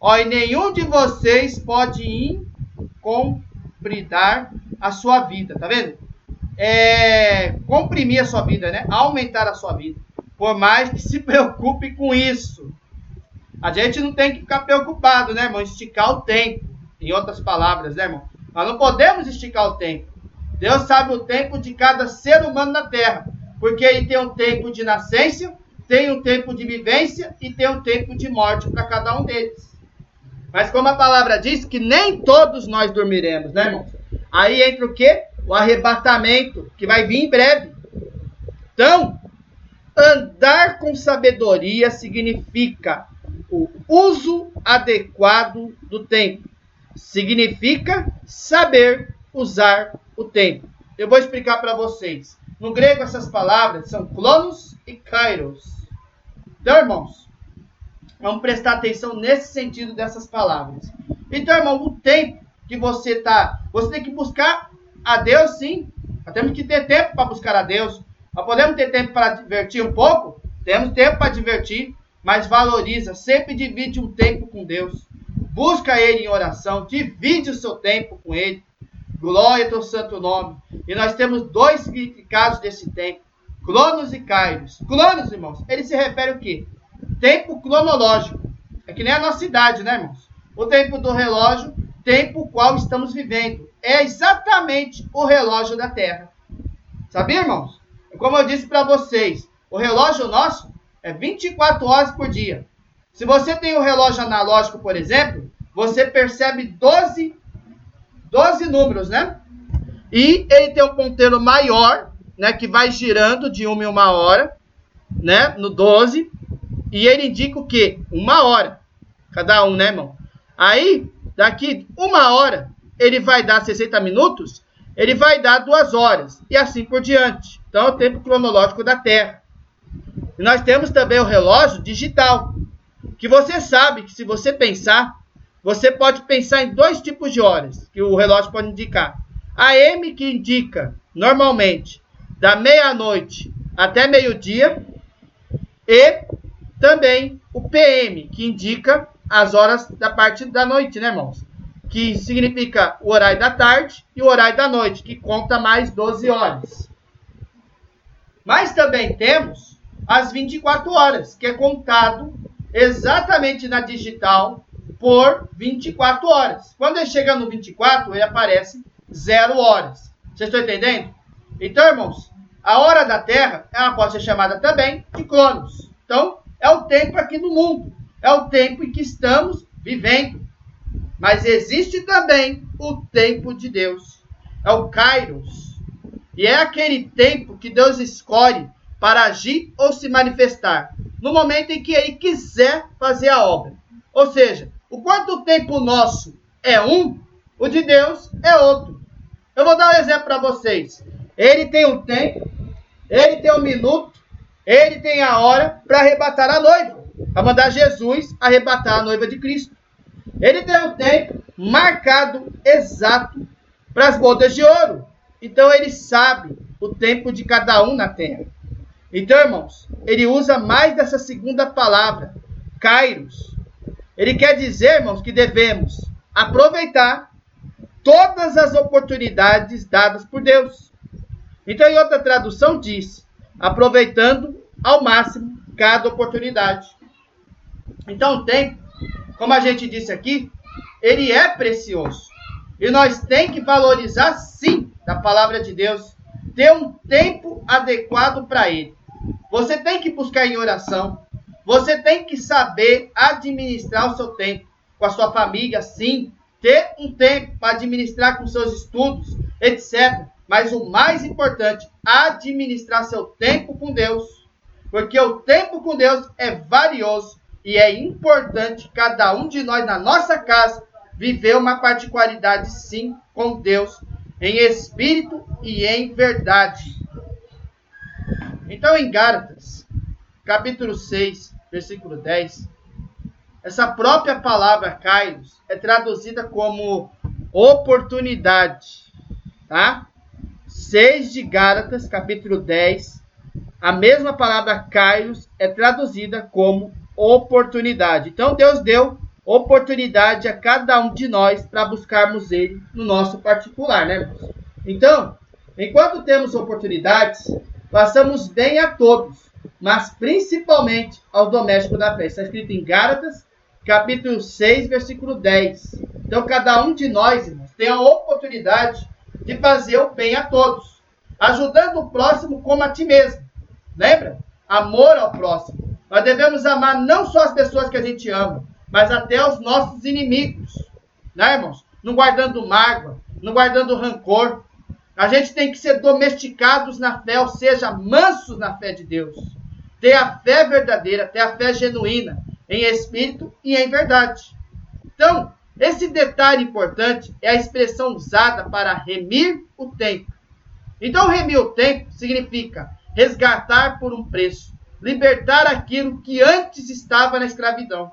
Ó, e nenhum de vocês pode incompridar a sua vida, tá vendo? É, comprimir a sua vida, né? Aumentar a sua vida. Por mais que se preocupe com isso. A gente não tem que ficar preocupado, né, irmão? Esticar o tempo. Em outras palavras, né, irmão? Nós não podemos esticar o tempo. Deus sabe o tempo de cada ser humano na terra, porque ele tem um tempo de nascença, tem um tempo de vivência e tem um tempo de morte para cada um deles. Mas como a palavra diz que nem todos nós dormiremos, né, irmão? Aí entra o quê? O arrebatamento, que vai vir em breve. Então, andar com sabedoria significa o uso adequado do tempo significa saber usar o tempo. Eu vou explicar para vocês. No grego, essas palavras são clonos e kairos. Então, irmãos, vamos prestar atenção nesse sentido dessas palavras. Então, irmão, o tempo que você tá, você tem que buscar a Deus, sim. Nós temos que ter tempo para buscar a Deus. Nós podemos ter tempo para divertir um pouco? Temos tempo para divertir, mas valoriza, sempre divide um tempo com Deus busca Ele em oração, divide o seu tempo com Ele. Glória ao santo nome. E nós temos dois significados desse tempo: Cronos e Kairos. Cronos, irmãos, ele se refere ao quê? Tempo cronológico. É que nem a nossa idade, né, irmãos? O tempo do relógio, tempo qual estamos vivendo. É exatamente o relógio da Terra. Sabia, irmãos? Como eu disse para vocês, o relógio nosso é 24 horas por dia. Se você tem um relógio analógico, por exemplo, você percebe 12, 12 números, né? E ele tem um ponteiro maior, né, que vai girando de uma em uma hora, né, no 12, e ele indica o quê? Uma hora, cada um, né, irmão? Aí, daqui uma hora, ele vai dar 60 minutos, ele vai dar duas horas, e assim por diante. Então, é o tempo cronológico da Terra. E nós temos também o relógio digital, que você sabe que se você pensar, você pode pensar em dois tipos de horas que o relógio pode indicar. A M que indica normalmente da meia-noite até meio-dia e também o PM que indica as horas da parte da noite, né, irmãos? Que significa o horário da tarde e o horário da noite, que conta mais 12 horas. Mas também temos as 24 horas, que é contado exatamente na digital por 24 horas. Quando ele chega no 24, ele aparece 0 horas. Vocês estão entendendo? Então, irmãos, a hora da Terra ela pode ser chamada também de Cronos. Então, é o tempo aqui no mundo. É o tempo em que estamos vivendo. Mas existe também o tempo de Deus. É o Kairos. E é aquele tempo que Deus escolhe para agir ou se manifestar no momento em que ele quiser fazer a obra. Ou seja, o quanto tempo nosso é um, o de Deus é outro. Eu vou dar um exemplo para vocês. Ele tem um tempo, ele tem um minuto, ele tem a hora para arrebatar a noiva, para mandar Jesus arrebatar a noiva de Cristo. Ele tem um tempo marcado exato para as bodas de ouro. Então ele sabe o tempo de cada um na terra. Então, irmãos, ele usa mais dessa segunda palavra, kairos. Ele quer dizer, irmãos, que devemos aproveitar todas as oportunidades dadas por Deus. Então, em outra tradução, diz: aproveitando ao máximo cada oportunidade. Então, o tempo, como a gente disse aqui, ele é precioso. E nós tem que valorizar, sim, da palavra de Deus, ter um tempo adequado para ele. Você tem que buscar em oração. Você tem que saber administrar o seu tempo com a sua família, sim. Ter um tempo para administrar com seus estudos, etc. Mas o mais importante, administrar seu tempo com Deus. Porque o tempo com Deus é valioso e é importante cada um de nós na nossa casa viver uma particularidade sim com Deus, em espírito e em verdade. Então, em Gálatas, capítulo 6, versículo 10, essa própria palavra Kairos é traduzida como oportunidade, tá? 6 de Gálatas, capítulo 10, a mesma palavra Kairos é traduzida como oportunidade. Então Deus deu oportunidade a cada um de nós para buscarmos ele no nosso particular, né? Então, enquanto temos oportunidades, Façamos bem a todos, mas principalmente aos domésticos da fé. Está escrito em Gálatas, capítulo 6, versículo 10. Então, cada um de nós, irmãos, tem a oportunidade de fazer o bem a todos, ajudando o próximo como a ti mesmo. Lembra? Amor ao próximo. Nós devemos amar não só as pessoas que a gente ama, mas até os nossos inimigos. Né, irmãos? Não guardando mágoa, não guardando rancor, a gente tem que ser domesticados na fé, ou seja, mansos na fé de Deus. Ter a fé verdadeira, ter a fé genuína, em espírito e em verdade. Então, esse detalhe importante é a expressão usada para remir o tempo. Então, remir o tempo significa resgatar por um preço, libertar aquilo que antes estava na escravidão.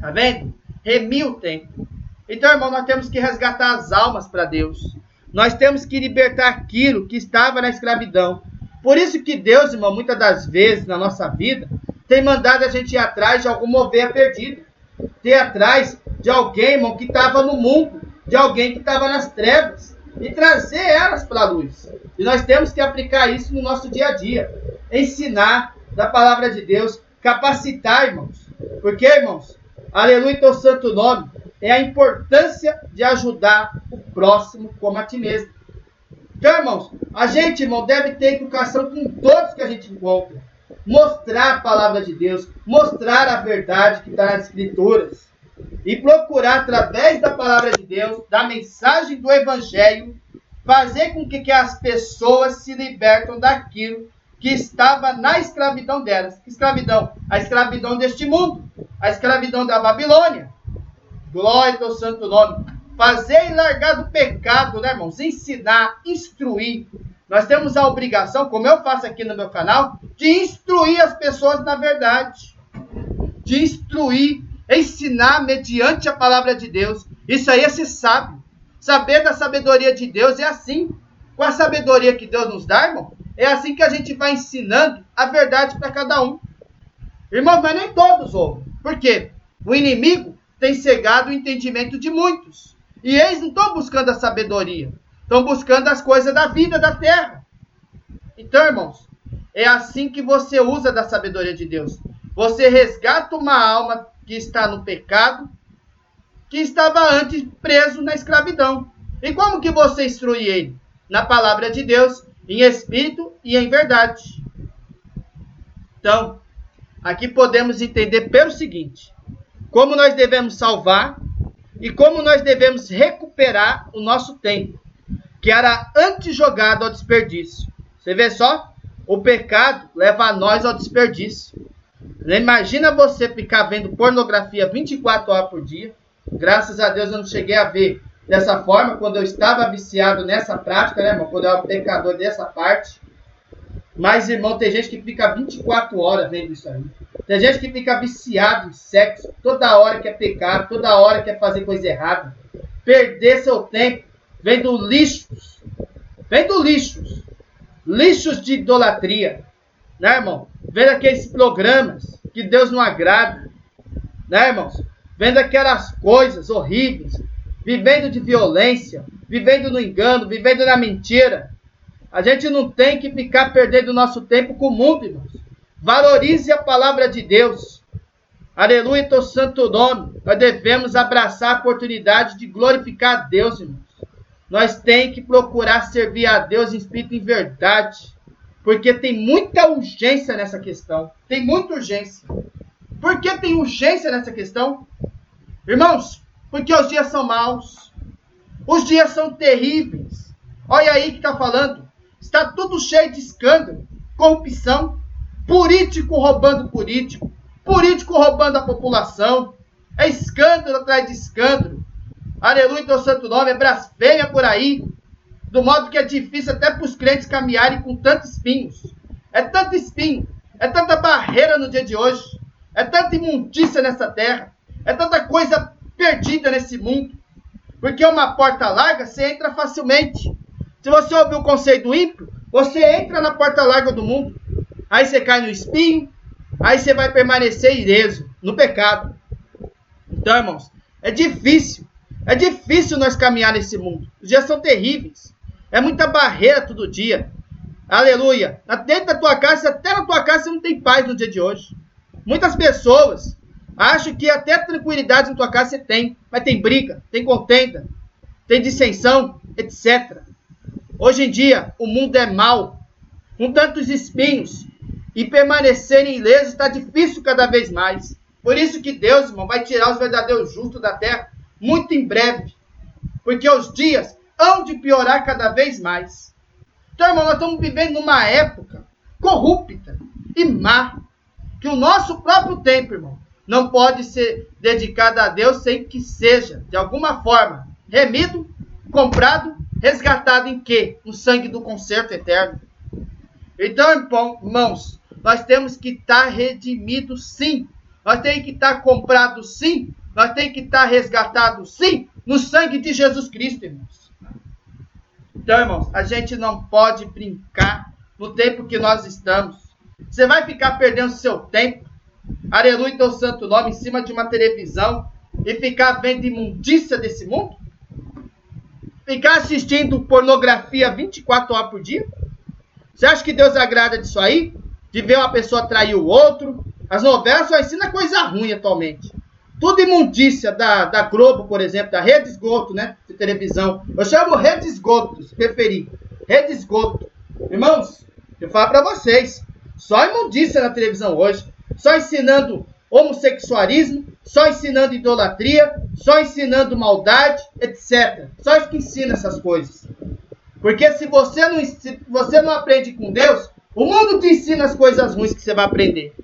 Tá vendo? Remir o tempo. Então, irmão, nós temos que resgatar as almas para Deus. Nós temos que libertar aquilo que estava na escravidão. Por isso que Deus, irmão, muitas das vezes na nossa vida, tem mandado a gente ir atrás de alguma ovelha perdida. Ter atrás de alguém, irmão, que estava no mundo, de alguém que estava nas trevas. E trazer elas para a luz. E nós temos que aplicar isso no nosso dia a dia. Ensinar da palavra de Deus, capacitar, irmãos. Porque, irmãos, aleluia, teu santo nome é a importância de ajudar o próximo como a ti mesmo. Então, irmãos, a gente, irmão, deve ter educação com todos que a gente encontra. Mostrar a palavra de Deus, mostrar a verdade que está nas Escrituras. E procurar, através da palavra de Deus, da mensagem do Evangelho, fazer com que, que as pessoas se libertam daquilo que estava na escravidão delas. Que escravidão? A escravidão deste mundo. A escravidão da Babilônia. Glória ao santo nome. fazer e largar do pecado, né, irmãos? Ensinar, instruir. Nós temos a obrigação, como eu faço aqui no meu canal, de instruir as pessoas na verdade. De instruir, ensinar mediante a palavra de Deus. Isso aí é ser sábio. Saber da sabedoria de Deus é assim. Com a sabedoria que Deus nos dá, irmão, é assim que a gente vai ensinando a verdade para cada um. Irmão, mas nem todos ouvem. Por quê? O inimigo tem cegado o entendimento de muitos. E eles não estão buscando a sabedoria, estão buscando as coisas da vida, da terra. Então, irmãos, é assim que você usa da sabedoria de Deus. Você resgata uma alma que está no pecado, que estava antes preso na escravidão. E como que você instrui ele? Na palavra de Deus, em espírito e em verdade. Então, aqui podemos entender pelo seguinte: como nós devemos salvar e como nós devemos recuperar o nosso tempo, que era antes jogado ao desperdício. Você vê só? O pecado leva a nós ao desperdício. Imagina você ficar vendo pornografia 24 horas por dia. Graças a Deus eu não cheguei a ver dessa forma quando eu estava viciado nessa prática, né, irmão? Quando eu era pecador dessa parte. Mas, irmão, tem gente que fica 24 horas vendo isso aí. Tem gente que fica viciado em sexo, toda hora quer pecar, toda hora quer fazer coisa errada. Perder seu tempo vendo lixos. Vendo lixos. Lixos de idolatria. Né, irmão? Vendo aqueles programas que Deus não agrada. Né, irmãos? Vendo aquelas coisas horríveis. Vivendo de violência. Vivendo no engano. Vivendo na mentira. A gente não tem que ficar perdendo nosso tempo com o mundo, irmãos. Valorize a palavra de Deus. Aleluia, teu santo nome. Nós devemos abraçar a oportunidade de glorificar a Deus, irmãos. Nós temos que procurar servir a Deus em espírito e em verdade. Porque tem muita urgência nessa questão. Tem muita urgência. Por que tem urgência nessa questão? Irmãos, porque os dias são maus. Os dias são terríveis. Olha aí que está falando. Está tudo cheio de escândalo, corrupção, político roubando político, político roubando a população. É escândalo atrás de escândalo. Aleluia, teu santo nome, é blasfêmia por aí. Do modo que é difícil até para os crentes caminharem com tantos espinhos. É tanto espinho, é tanta barreira no dia de hoje, é tanta imundícia nessa terra, é tanta coisa perdida nesse mundo. Porque uma porta larga, você entra facilmente. Se você ouvir o conceito ímpio, você entra na porta larga do mundo aí você cai no espinho, aí você vai permanecer ileso no pecado. Então, irmãos, é difícil. É difícil nós caminhar nesse mundo. Os dias são terríveis. É muita barreira todo dia. Aleluia. Dentro da tua casa, até na tua casa você não tem paz no dia de hoje. Muitas pessoas acham que até tranquilidade na tua casa você tem. Mas tem briga, tem contenda, tem dissensão, etc. Hoje em dia, o mundo é mau. Com tantos espinhos, e permanecerem ilesos está difícil cada vez mais. Por isso que Deus, irmão, vai tirar os verdadeiros justos da terra muito em breve. Porque os dias hão de piorar cada vez mais. Então, irmão, nós estamos vivendo numa época corrupta e má. Que o nosso próprio tempo, irmão, não pode ser dedicado a Deus sem que seja, de alguma forma, remido, comprado, resgatado em quê? No sangue do conserto eterno. Então, irmãos, nós temos que estar tá redimidos sim. Nós temos que estar tá comprados sim. Nós temos que estar tá resgatados sim. No sangue de Jesus Cristo, irmãos. Então, irmãos, a gente não pode brincar no tempo que nós estamos. Você vai ficar perdendo seu tempo, aleluia, teu santo nome, em cima de uma televisão e ficar vendo imundícia desse mundo? Ficar assistindo pornografia 24 horas por dia? Você acha que Deus agrada disso aí? de ver uma pessoa trair o outro. As novelas só ensinam coisa ruim atualmente. Tudo imundícia da, da Globo, por exemplo, da Rede Esgoto, né? De televisão. Eu chamo Rede Esgoto, se preferir. Rede Esgoto. Irmãos, eu falo para vocês. Só imundícia na televisão hoje. Só ensinando homossexualismo, só ensinando idolatria, só ensinando maldade, etc. Só isso que ensina essas coisas. Porque se você não, se você não aprende com Deus, o mundo te ensina as coisas ruins que você vai aprender.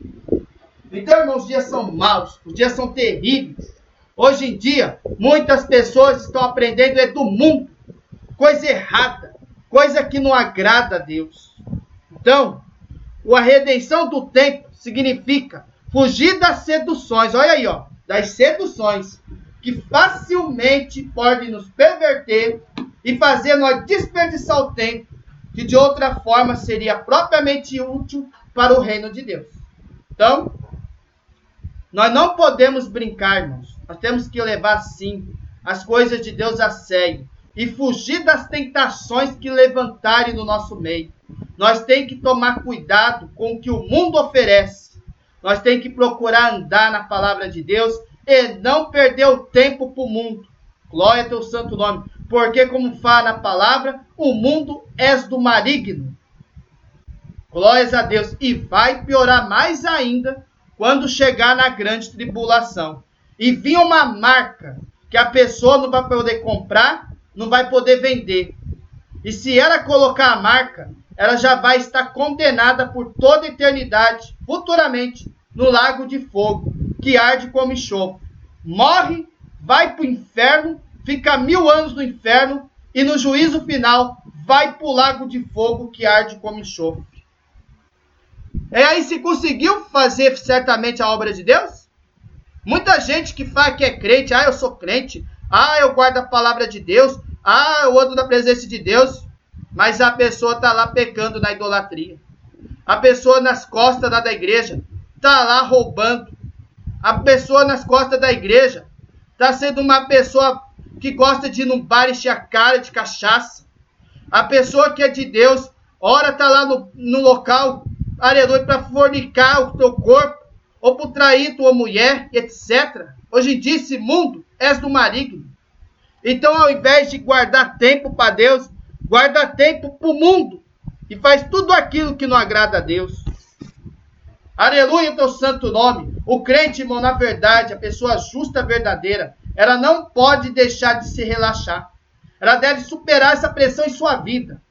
Então, irmãos, os dias são maus, os dias são terríveis. Hoje em dia, muitas pessoas estão aprendendo é do mundo, coisa errada, coisa que não agrada a Deus. Então, a redenção do tempo significa fugir das seduções, olha aí, ó, das seduções que facilmente podem nos perverter e fazer nós desperdiçar o tempo que de outra forma seria propriamente útil para o reino de Deus. Então, nós não podemos brincar, irmãos. Nós temos que levar sim as coisas de Deus a sério e fugir das tentações que levantarem no nosso meio. Nós temos que tomar cuidado com o que o mundo oferece. Nós temos que procurar andar na palavra de Deus e não perder o tempo para o mundo. Glória ao teu santo nome. Porque, como fala a palavra, o mundo é do maligno. Glórias a Deus. E vai piorar mais ainda quando chegar na grande tribulação. E vir uma marca que a pessoa não vai poder comprar, não vai poder vender. E se ela colocar a marca, ela já vai estar condenada por toda eternidade, futuramente, no lago de fogo, que arde como enxofre. Morre, vai para o inferno, fica mil anos no inferno e no juízo final vai para o lago de fogo que arde como enxofre. É aí se conseguiu fazer certamente a obra de Deus? Muita gente que fala que é crente, ah, eu sou crente, ah, eu guardo a palavra de Deus, ah, eu ando na presença de Deus, mas a pessoa está lá pecando na idolatria. A pessoa nas costas da, da igreja está lá roubando. A pessoa nas costas da igreja está sendo uma pessoa que gosta de ir num bar encher a cara de cachaça. A pessoa que é de Deus, ora está lá no, no local, aleluia, para fornicar o teu corpo, ou para trair tua mulher, etc. Hoje em dia, esse mundo és do maligno. Então, ao invés de guardar tempo para Deus, guarda tempo para o mundo e faz tudo aquilo que não agrada a Deus. Aleluia, teu santo nome. O crente, irmão, na verdade, a pessoa justa, verdadeira, ela não pode deixar de se relaxar. Ela deve superar essa pressão em sua vida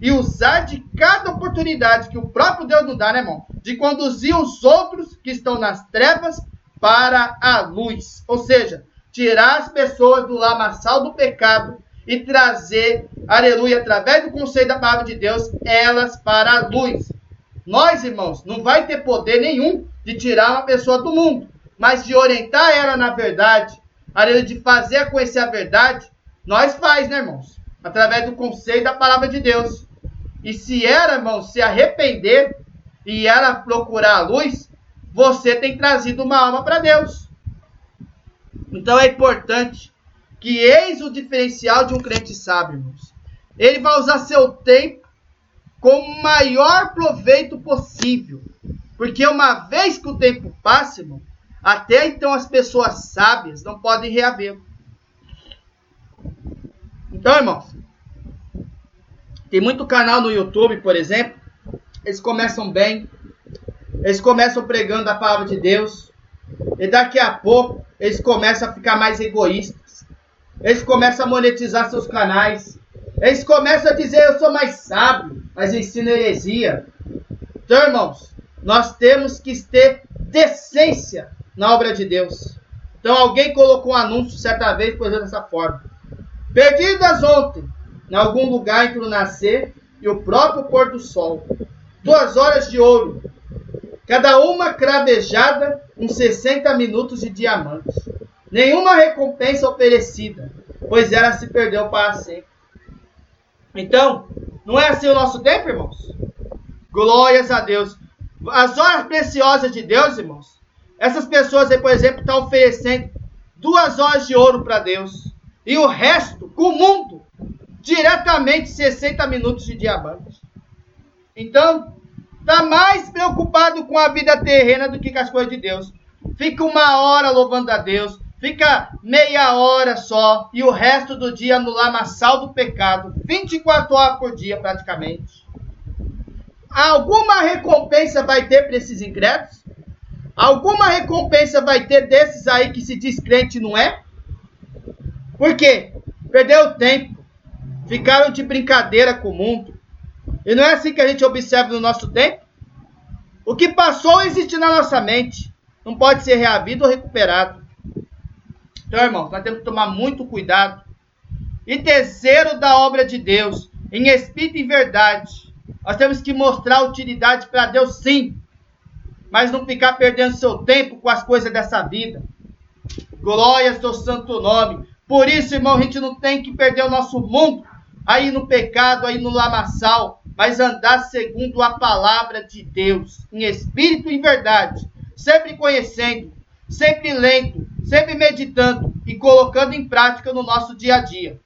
e usar de cada oportunidade que o próprio Deus nos dá, né, irmão? De conduzir os outros que estão nas trevas para a luz. Ou seja, tirar as pessoas do lamaçal do pecado e trazer, aleluia, através do conselho da palavra de Deus, elas para a luz. Nós, irmãos, não vai ter poder nenhum de tirar uma pessoa do mundo, mas de orientar ela na verdade, aleluia, de fazer conhecer a verdade, nós faz, né, irmãos? Através do conselho da palavra de Deus. E se ela, irmão, se arrepender e ela procurar a luz, você tem trazido uma alma para Deus. Então é importante que eis o diferencial de um crente sábio, irmãos. Ele vai usar seu tempo com o maior proveito possível. Porque uma vez que o tempo passa, irmão, até então as pessoas sábias não podem reaver. Então, irmãos, tem muito canal no YouTube, por exemplo, eles começam bem, eles começam pregando a palavra de Deus, e daqui a pouco eles começam a ficar mais egoístas, eles começam a monetizar seus canais, eles começam a dizer eu sou mais sábio, mas ensino heresia. Então, irmãos, nós temos que ter decência na obra de Deus. Então, alguém colocou um anúncio certa vez, por exemplo, dessa forma: Perdidas ontem, em algum lugar entre o nascer e o próprio pôr do sol. Duas horas de ouro, cada uma cravejada uns 60 minutos de diamantes. Nenhuma recompensa oferecida, pois ela se perdeu para sempre. Então, não é assim o nosso tempo, irmãos? Glórias a Deus. As horas preciosas de Deus, irmãos. Essas pessoas aí, por exemplo, estão oferecendo duas horas de ouro para Deus. E o resto, com o mundo, diretamente 60 minutos de diamantes. Então, está mais preocupado com a vida terrena do que com as coisas de Deus. Fica uma hora louvando a Deus, fica meia hora só e o resto do dia no lamaçal do pecado, 24 horas por dia praticamente. Alguma recompensa vai ter para esses incrédulos? Alguma recompensa vai ter desses aí que se diz crente não é? Por quê? Perdeu tempo ficaram de brincadeira com o mundo. E não é assim que a gente observa no nosso tempo? O que passou existe na nossa mente. Não pode ser reavido ou recuperado. Então, irmãos, nós temos que tomar muito cuidado. E terceiro, da obra de Deus, em espírito e verdade. Nós temos que mostrar utilidade para Deus, sim, mas não ficar perdendo seu tempo com as coisas dessa vida. Glória ao seu santo nome. Por isso, irmão, a gente não tem que perder o nosso mundo aí no pecado, aí no lamaçal, mas andar segundo a palavra de Deus, em espírito e verdade, sempre conhecendo, sempre lendo, sempre meditando e colocando em prática no nosso dia a dia.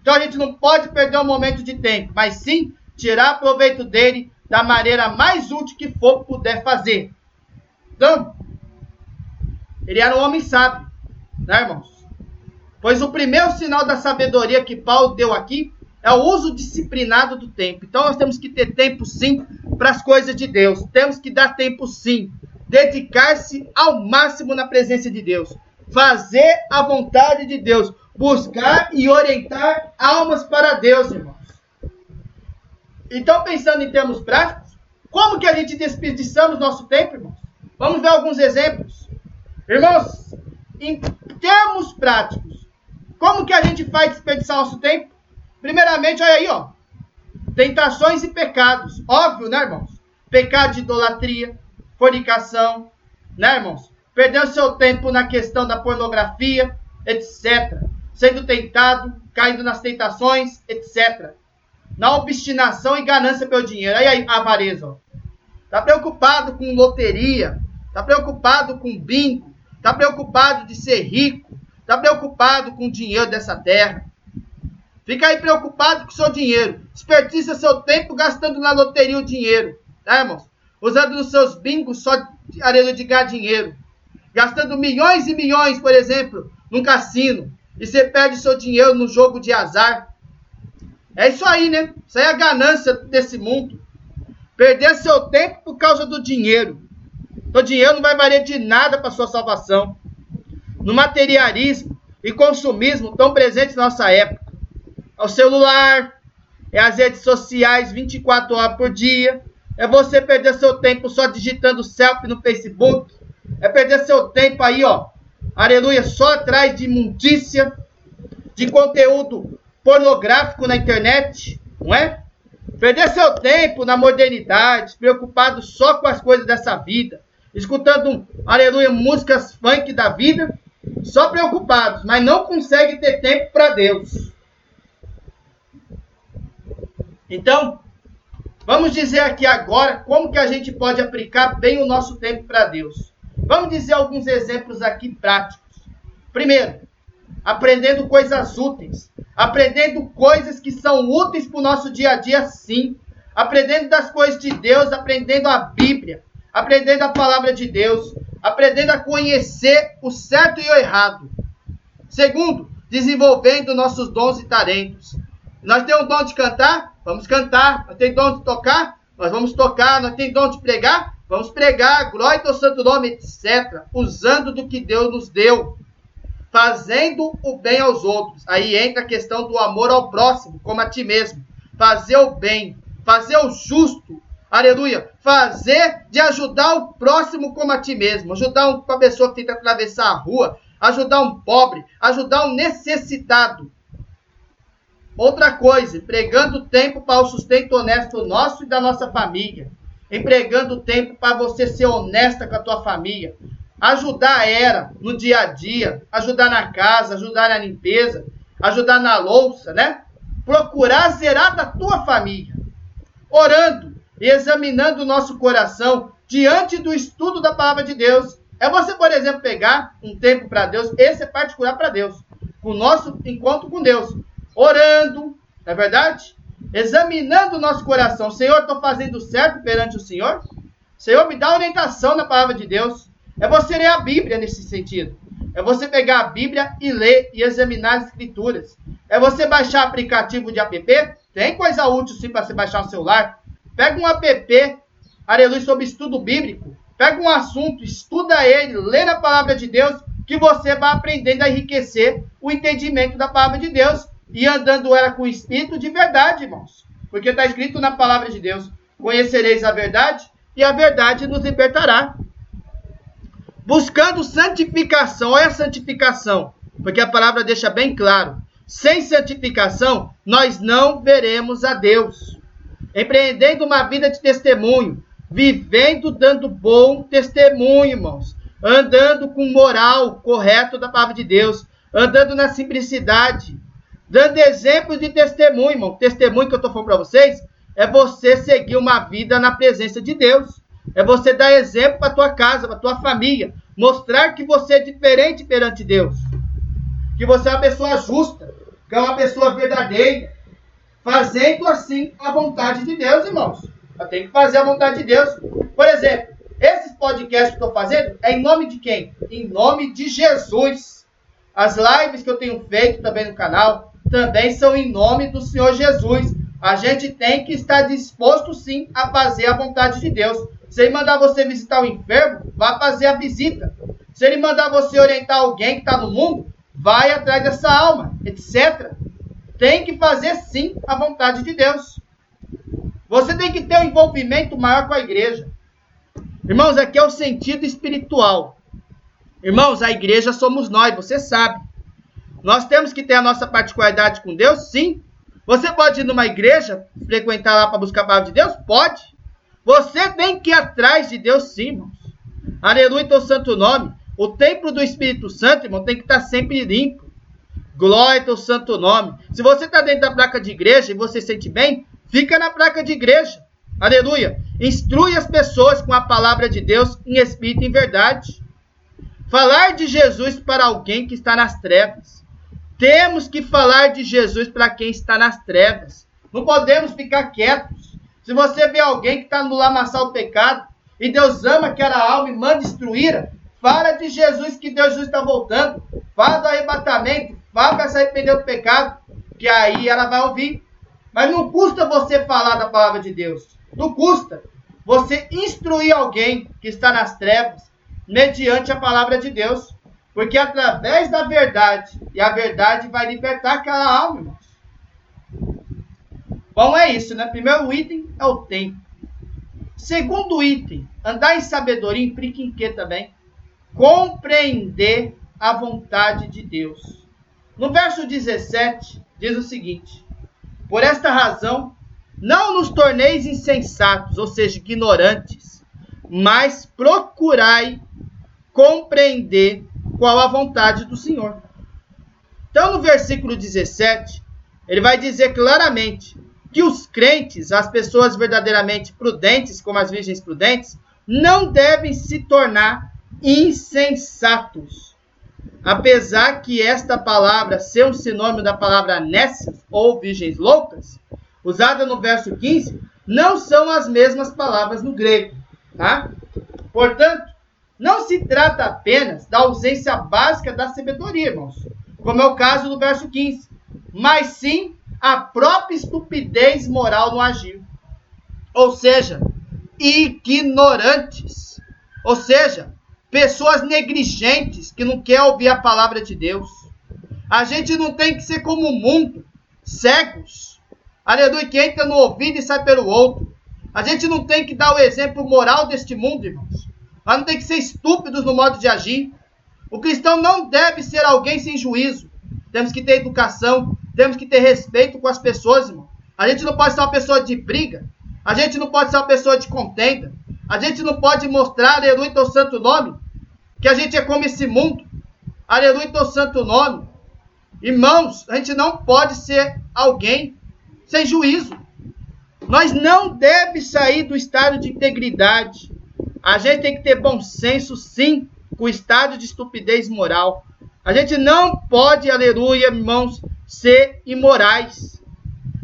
Então a gente não pode perder um momento de tempo, mas sim tirar proveito dele da maneira mais útil que for puder fazer. Então, ele era um homem sábio, né, irmãos? Pois o primeiro sinal da sabedoria que Paulo deu aqui é o uso disciplinado do tempo. Então nós temos que ter tempo sim para as coisas de Deus. Temos que dar tempo sim. Dedicar-se ao máximo na presença de Deus. Fazer a vontade de Deus. Buscar e orientar almas para Deus, irmãos. Então, pensando em termos práticos, como que a gente desperdiçamos nosso tempo, irmãos? Vamos ver alguns exemplos. Irmãos, em termos práticos, como que a gente faz desperdiçar nosso tempo? Primeiramente, olha aí, ó. Tentações e pecados. Óbvio, né, irmãos? Pecado de idolatria, fornicação, né, irmãos? Perdendo seu tempo na questão da pornografia, etc. Sendo tentado, caindo nas tentações, etc. Na obstinação e ganância pelo dinheiro. Aí, aí avareza, ó. Tá preocupado com loteria, tá preocupado com bingo, tá preocupado de ser rico, tá preocupado com o dinheiro dessa terra. Fica aí preocupado com o seu dinheiro. Desperdiça seu tempo gastando na loteria o dinheiro. Tá, irmãos? Usando nos seus bingos só de ganhar dinheiro. Gastando milhões e milhões, por exemplo, num cassino. E você perde seu dinheiro no jogo de azar. É isso aí, né? Isso aí é a ganância desse mundo. Perder seu tempo por causa do dinheiro. O dinheiro não vai valer de nada para sua salvação. No materialismo e consumismo tão presentes na nossa época é o celular, é as redes sociais 24 horas por dia, é você perder seu tempo só digitando selfie no Facebook, é perder seu tempo aí, ó, aleluia, só atrás de imundícia, de conteúdo pornográfico na internet, não é? Perder seu tempo na modernidade, preocupado só com as coisas dessa vida, escutando, aleluia, músicas funk da vida, só preocupados, mas não consegue ter tempo para Deus. Então, vamos dizer aqui agora como que a gente pode aplicar bem o nosso tempo para Deus. Vamos dizer alguns exemplos aqui práticos. Primeiro, aprendendo coisas úteis. Aprendendo coisas que são úteis para o nosso dia a dia, sim. Aprendendo das coisas de Deus, aprendendo a Bíblia, aprendendo a palavra de Deus, aprendendo a conhecer o certo e o errado. Segundo, desenvolvendo nossos dons e talentos. Nós temos o dom de cantar? Vamos cantar. Nós temos dom de tocar? Nós vamos tocar. Nós temos dom de pregar? Vamos pregar. Glória ao santo nome, etc. Usando do que Deus nos deu. Fazendo o bem aos outros. Aí entra a questão do amor ao próximo, como a ti mesmo. Fazer o bem. Fazer o justo. Aleluia. Fazer de ajudar o próximo como a ti mesmo. Ajudar uma pessoa que tenta atravessar a rua. Ajudar um pobre. Ajudar um necessitado Outra coisa, empregando tempo para o sustento honesto nosso e da nossa família. Empregando tempo para você ser honesta com a tua família. Ajudar ela no dia a dia, ajudar na casa, ajudar na limpeza, ajudar na louça, né? Procurar zerar da tua família. Orando e examinando o nosso coração diante do estudo da palavra de Deus. É você, por exemplo, pegar um tempo para Deus, esse é particular para Deus, o nosso encontro com Deus orando, não é verdade? Examinando o nosso coração. Senhor, estou fazendo certo perante o Senhor? Senhor, me dá orientação na palavra de Deus. É você ler a Bíblia nesse sentido. É você pegar a Bíblia e ler e examinar as escrituras. É você baixar aplicativo de app. Tem coisa útil sim para você baixar no celular. Pega um app, aleluia, sobre estudo bíblico. Pega um assunto, estuda ele, lê na palavra de Deus, que você vai aprendendo a enriquecer o entendimento da palavra de Deus e andando ela com espírito de verdade, irmãos. Porque está escrito na palavra de Deus: Conhecereis a verdade, e a verdade nos libertará. buscando santificação. Olha a santificação, porque a palavra deixa bem claro. Sem santificação, nós não veremos a Deus. Empreendendo uma vida de testemunho, vivendo dando bom testemunho, irmãos. Andando com moral correto da palavra de Deus, andando na simplicidade, dando exemplos de testemunho, irmão. Testemunho que eu estou falando para vocês é você seguir uma vida na presença de Deus. É você dar exemplo para tua casa, para tua família, mostrar que você é diferente perante Deus, que você é uma pessoa justa, que é uma pessoa verdadeira, fazendo assim a vontade de Deus, irmãos. Eu tenho que fazer a vontade de Deus. Por exemplo, esses podcasts que estou fazendo é em nome de quem? Em nome de Jesus. As lives que eu tenho feito também no canal também são em nome do Senhor Jesus. A gente tem que estar disposto sim a fazer a vontade de Deus. Se ele mandar você visitar o enfermo, vá fazer a visita. Se ele mandar você orientar alguém que está no mundo, vai atrás dessa alma, etc. Tem que fazer sim a vontade de Deus. Você tem que ter um envolvimento maior com a igreja. Irmãos, aqui é o sentido espiritual. Irmãos, a igreja somos nós, você sabe. Nós temos que ter a nossa particularidade com Deus? Sim. Você pode ir numa igreja, frequentar lá para buscar a palavra de Deus? Pode. Você tem que ir atrás de Deus, sim, irmãos. Aleluia, teu santo nome. O templo do Espírito Santo, irmão, tem que estar sempre limpo. Glória teu santo nome. Se você está dentro da placa de igreja e você sente bem, fica na placa de igreja. Aleluia. Instrui as pessoas com a palavra de Deus em espírito e em verdade. Falar de Jesus para alguém que está nas trevas. Temos que falar de Jesus para quem está nas trevas. Não podemos ficar quietos. Se você vê alguém que está no lamaçal do pecado e Deus ama aquela alma e manda destruir, fala de Jesus que Deus está voltando. Fala do arrebatamento. Fala para se arrepender do pecado. Que aí ela vai ouvir. Mas não custa você falar da palavra de Deus. Não custa você instruir alguém que está nas trevas mediante a palavra de Deus. Porque através da verdade, e a verdade vai libertar aquela alma, irmãos. Bom, é isso, né? Primeiro item é o tempo. Segundo item, andar em sabedoria implica em quê também? Compreender a vontade de Deus. No verso 17, diz o seguinte: Por esta razão, não nos torneis insensatos, ou seja, ignorantes, mas procurai compreender qual a vontade do Senhor. Então, no versículo 17, ele vai dizer claramente que os crentes, as pessoas verdadeiramente prudentes, como as virgens prudentes, não devem se tornar insensatos. Apesar que esta palavra ser um sinônimo da palavra nécios ou virgens loucas, usada no verso 15, não são as mesmas palavras no grego, tá? Portanto, não se trata apenas da ausência básica da sabedoria, irmãos, como é o caso do verso 15, mas sim a própria estupidez moral no agir. Ou seja, ignorantes. Ou seja, pessoas negligentes que não querem ouvir a palavra de Deus. A gente não tem que ser como o mundo, cegos. Aleluia, que entra no ouvido e sai pelo outro. A gente não tem que dar o exemplo moral deste mundo, irmãos. Nós não tem que ser estúpidos no modo de agir. O cristão não deve ser alguém sem juízo. Temos que ter educação, temos que ter respeito com as pessoas, irmão. A gente não pode ser uma pessoa de briga. A gente não pode ser uma pessoa de contenda. A gente não pode mostrar, aleluia, teu santo nome, que a gente é como esse mundo. Aleluia, teu santo nome. Irmãos, a gente não pode ser alguém sem juízo. Nós não devemos sair do estado de integridade. A gente tem que ter bom senso, sim, com o estado de estupidez moral. A gente não pode, aleluia, irmãos, ser imorais.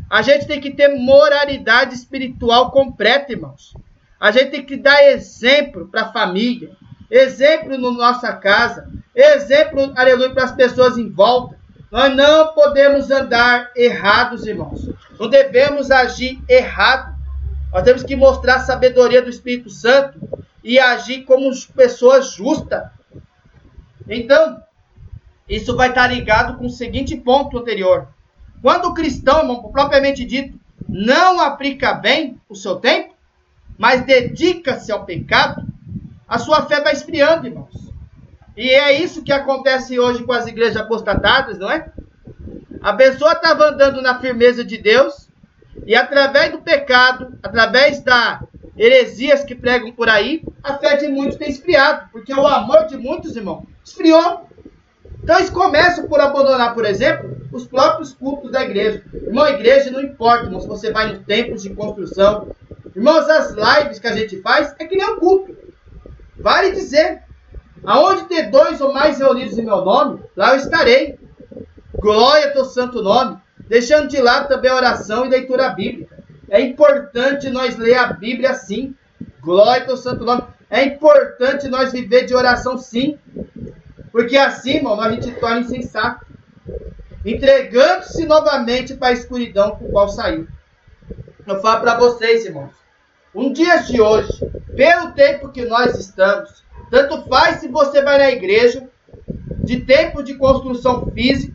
A gente tem que ter moralidade espiritual completa, irmãos. A gente tem que dar exemplo para a família, exemplo na nossa casa, exemplo, aleluia, para as pessoas em volta. Nós não podemos andar errados, irmãos. Não devemos agir errado. Nós temos que mostrar a sabedoria do Espírito Santo e agir como pessoas justas. Então, isso vai estar ligado com o seguinte ponto anterior. Quando o cristão, propriamente dito, não aplica bem o seu tempo, mas dedica-se ao pecado, a sua fé vai esfriando, irmãos. E é isso que acontece hoje com as igrejas apostatadas, não é? A pessoa estava andando na firmeza de Deus e através do pecado, através da heresias que pregam por aí, a fé de muitos tem esfriado, porque o amor de muitos, irmão, esfriou. Então eles começam por abandonar, por exemplo, os próprios cultos da igreja. Irmão, igreja não importa, irmão, se você vai nos templos de construção. Irmãos, as lives que a gente faz é que nem um culto. Vale dizer, aonde ter dois ou mais reunidos em meu nome, lá eu estarei. Glória ao teu santo nome. Deixando de lado também a oração e leitura bíblica. É importante nós ler a Bíblia sim. Glória ao santo nome. É importante nós viver de oração sim. Porque assim, irmão, a gente torna insensato. Entregando-se novamente para a escuridão por qual saiu. Eu falo para vocês, irmãos. Um dia de hoje, pelo tempo que nós estamos, tanto faz se você vai na igreja, de tempo de construção física,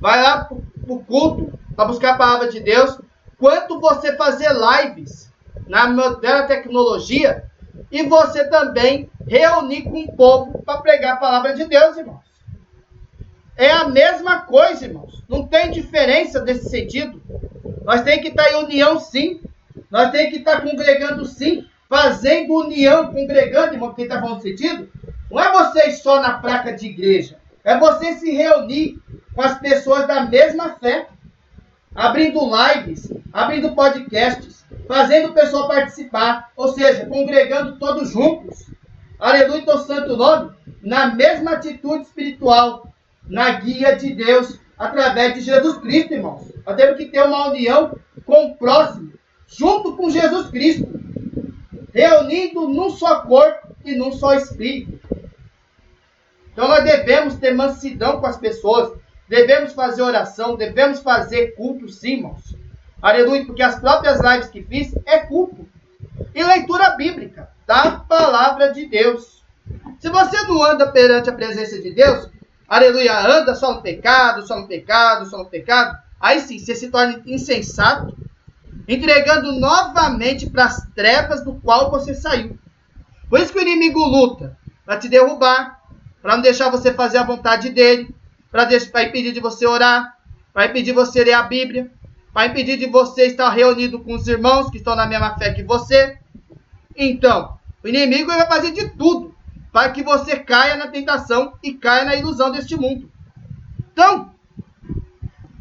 vai lá o culto, para buscar a palavra de Deus, quanto você fazer lives na moderna tecnologia e você também reunir com o povo para pregar a palavra de Deus, irmãos. É a mesma coisa, irmãos. Não tem diferença nesse sentido. Nós temos que estar em união, sim. Nós temos que estar congregando, sim. Fazendo união, congregando, irmão, porque está falando sentido. Não é vocês só na placa de igreja. É você se reunir com as pessoas da mesma fé. Abrindo lives, abrindo podcasts, fazendo o pessoal participar. Ou seja, congregando todos juntos. Aleluia, teu santo nome. Na mesma atitude espiritual na guia de Deus através de Jesus Cristo, irmãos. Nós temos que ter uma união com o próximo, junto com Jesus Cristo, reunindo num só corpo e num só espírito. Então nós devemos ter mansidão com as pessoas, devemos fazer oração, devemos fazer culto, sim, irmãos. Aleluia, porque as próprias lives que fiz é culto. E leitura bíblica da palavra de Deus. Se você não anda perante a presença de Deus, aleluia, anda só no pecado, só no pecado, só no pecado, aí sim você se torna insensato, entregando novamente para as trevas do qual você saiu. Por isso que o inimigo luta para te derrubar, para não deixar você fazer a vontade dele, para impedir de você orar, para impedir você ler a Bíblia, para impedir de você estar reunido com os irmãos que estão na mesma fé que você. Então, o inimigo vai fazer de tudo para que você caia na tentação e caia na ilusão deste mundo. Então,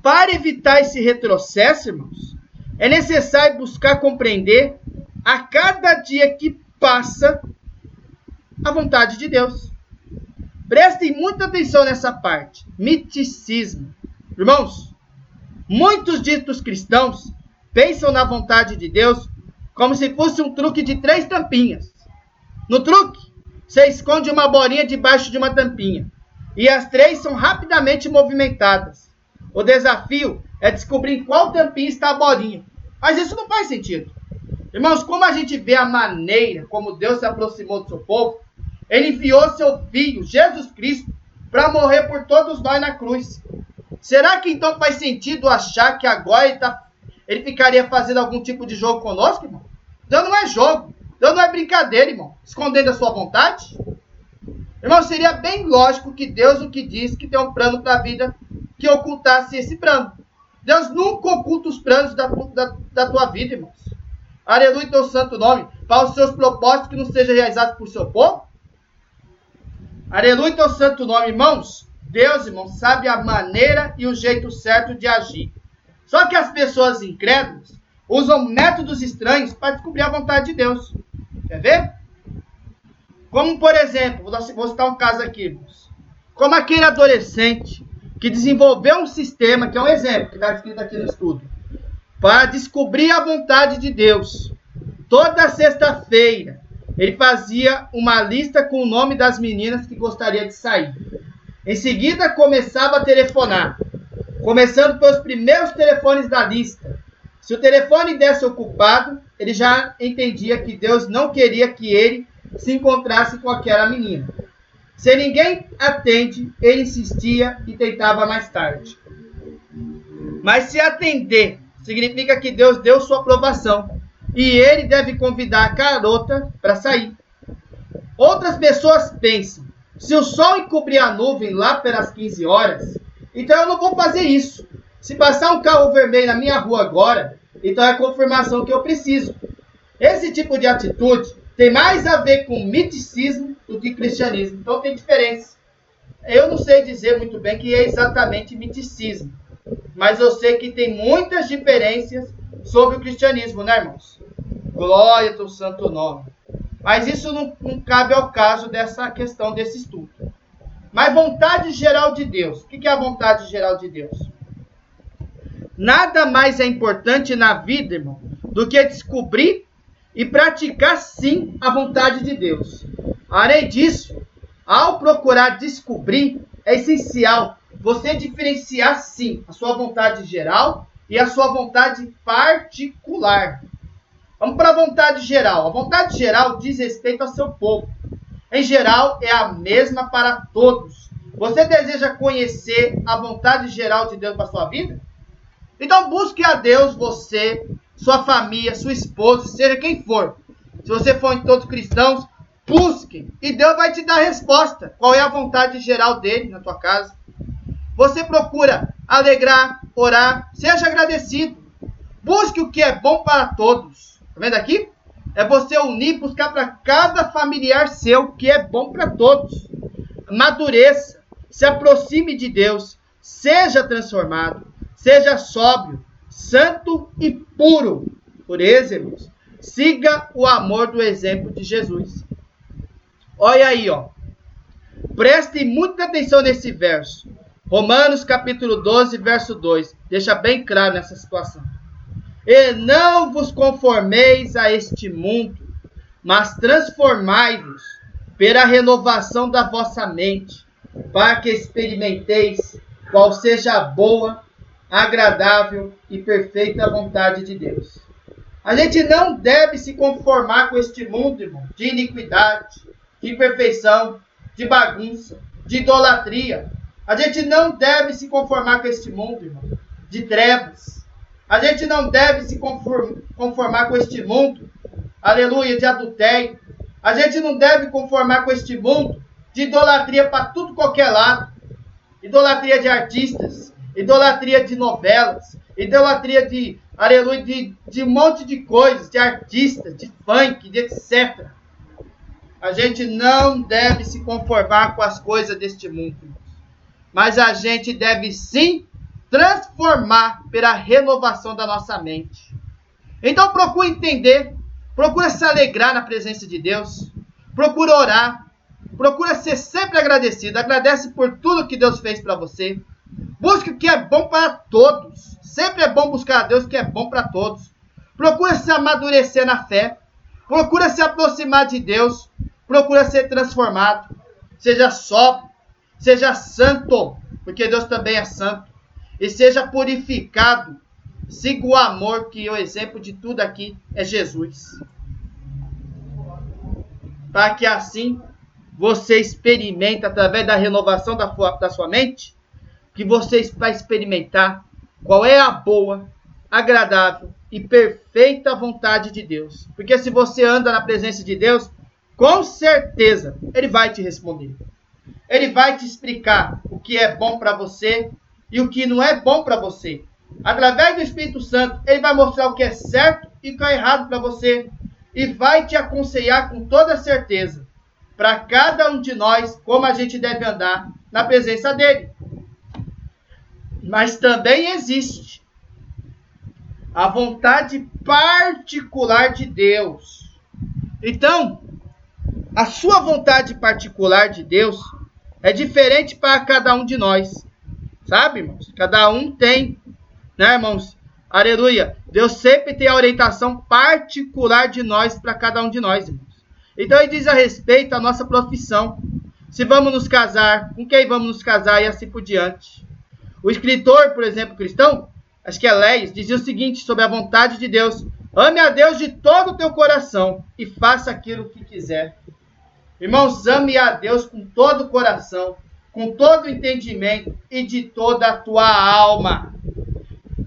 para evitar esse retrocesso, irmãos, é necessário buscar compreender a cada dia que passa a vontade de Deus. Prestem muita atenção nessa parte. Miticismo. Irmãos, muitos ditos cristãos pensam na vontade de Deus como se fosse um truque de três tampinhas. No truque, você esconde uma bolinha debaixo de uma tampinha. E as três são rapidamente movimentadas. O desafio é descobrir em qual tampinha está a bolinha. Mas isso não faz sentido. Irmãos, como a gente vê a maneira como Deus se aproximou do seu povo, ele enviou seu filho, Jesus Cristo, para morrer por todos nós na cruz. Será que então faz sentido achar que agora ele, tá, ele ficaria fazendo algum tipo de jogo conosco, irmão? Então não é jogo. Então não é brincadeira, irmão. Escondendo a sua vontade. Irmão, seria bem lógico que Deus o que disse que tem um plano para a vida que ocultasse esse plano. Deus nunca oculta os planos da, da, da tua vida, irmãos. Aleluia, teu santo nome. Para os seus propósitos que não sejam realizados por seu povo. Aleluia, teu santo nome, irmãos. Deus, irmãos, sabe a maneira e o jeito certo de agir. Só que as pessoas incrédulas usam métodos estranhos para descobrir a vontade de Deus. Quer ver? Como, por exemplo, vou citar um caso aqui, irmãos. Como aquele adolescente que desenvolveu um sistema, que é um exemplo que está escrito aqui no estudo, para descobrir a vontade de Deus. Toda sexta-feira, ele fazia uma lista com o nome das meninas que gostaria de sair. Em seguida, começava a telefonar, começando pelos primeiros telefones da lista. Se o telefone desse ocupado, ele já entendia que Deus não queria que ele se encontrasse com aquela menina. Se ninguém atende, ele insistia e tentava mais tarde. Mas se atender, significa que Deus deu sua aprovação e ele deve convidar a garota para sair. Outras pessoas pensam Se o sol encobrir a nuvem lá pelas 15 horas, então eu não vou fazer isso. Se passar um carro vermelho na minha rua agora, então é a confirmação que eu preciso. Esse tipo de atitude tem mais a ver com miticismo do que cristianismo. Então tem diferença. Eu não sei dizer muito bem que é exatamente miticismo, mas eu sei que tem muitas diferenças sobre o cristianismo, né, irmãos? Glória ao santo nome. Mas isso não, não, cabe ao caso dessa questão desse estudo. Mas vontade geral de Deus. O que é a vontade geral de Deus? Nada mais é importante na vida, irmão, do que descobrir e praticar sim a vontade de Deus. Além disso, ao procurar descobrir, é essencial você diferenciar sim a sua vontade geral e a sua vontade particular. Vamos para a vontade geral. A vontade geral diz respeito ao seu povo. Em geral, é a mesma para todos. Você deseja conhecer a vontade geral de Deus para sua vida? Então busque a Deus, você, sua família, sua esposa, seja quem for. Se você for em todos cristãos, busque e Deus vai te dar a resposta. Qual é a vontade geral dele na tua casa? Você procura alegrar, orar, seja agradecido. Busque o que é bom para todos. Tá vendo aqui? É você unir, buscar para cada familiar seu que é bom para todos. Madureça, se aproxime de Deus, seja transformado, seja sóbrio, santo e puro. Por isso, siga o amor do exemplo de Jesus. Olha aí, ó. Preste muita atenção nesse verso. Romanos capítulo 12, verso 2. Deixa bem claro nessa situação. E não vos conformeis a este mundo, mas transformai-vos pela renovação da vossa mente, para que experimenteis qual seja a boa, agradável e perfeita vontade de Deus. A gente não deve se conformar com este mundo, irmão, de iniquidade, de imperfeição, de bagunça, de idolatria, a gente não deve se conformar com este mundo, irmão, de trevas. A gente não deve se conformar com este mundo, aleluia, de adultério. A gente não deve conformar com este mundo de idolatria para tudo qualquer lado. Idolatria de artistas, idolatria de novelas, idolatria de, aleluia, de, de um monte de coisas, de artistas, de funk, de etc. A gente não deve se conformar com as coisas deste mundo mas a gente deve sim transformar pela renovação da nossa mente. Então procure entender, procure se alegrar na presença de Deus, procure orar, procure ser sempre agradecido, agradece por tudo que Deus fez para você. Busque o que é bom para todos. Sempre é bom buscar a Deus que é bom para todos. Procure se amadurecer na fé. Procure se aproximar de Deus. Procure ser transformado. Seja sóbrio Seja santo, porque Deus também é santo. E seja purificado. Siga o amor, que o exemplo de tudo aqui é Jesus. Para que assim você experimente, através da renovação da, da sua mente, que você vai experimentar qual é a boa, agradável e perfeita vontade de Deus. Porque se você anda na presença de Deus, com certeza Ele vai te responder. Ele vai te explicar o que é bom para você e o que não é bom para você. Através do Espírito Santo, ele vai mostrar o que é certo e o que é errado para você e vai te aconselhar com toda certeza para cada um de nós como a gente deve andar na presença dele. Mas também existe a vontade particular de Deus. Então, a sua vontade particular de Deus é diferente para cada um de nós. Sabe, irmãos? Cada um tem, né, irmãos? Aleluia. Deus sempre tem a orientação particular de nós para cada um de nós, irmãos. Então ele diz a respeito à nossa profissão. Se vamos nos casar, com quem vamos nos casar e assim por diante. O escritor, por exemplo, cristão, acho que é Leis, dizia o seguinte sobre a vontade de Deus: Ame a Deus de todo o teu coração e faça aquilo que quiser. Irmãos, ame a Deus com todo o coração, com todo o entendimento e de toda a tua alma.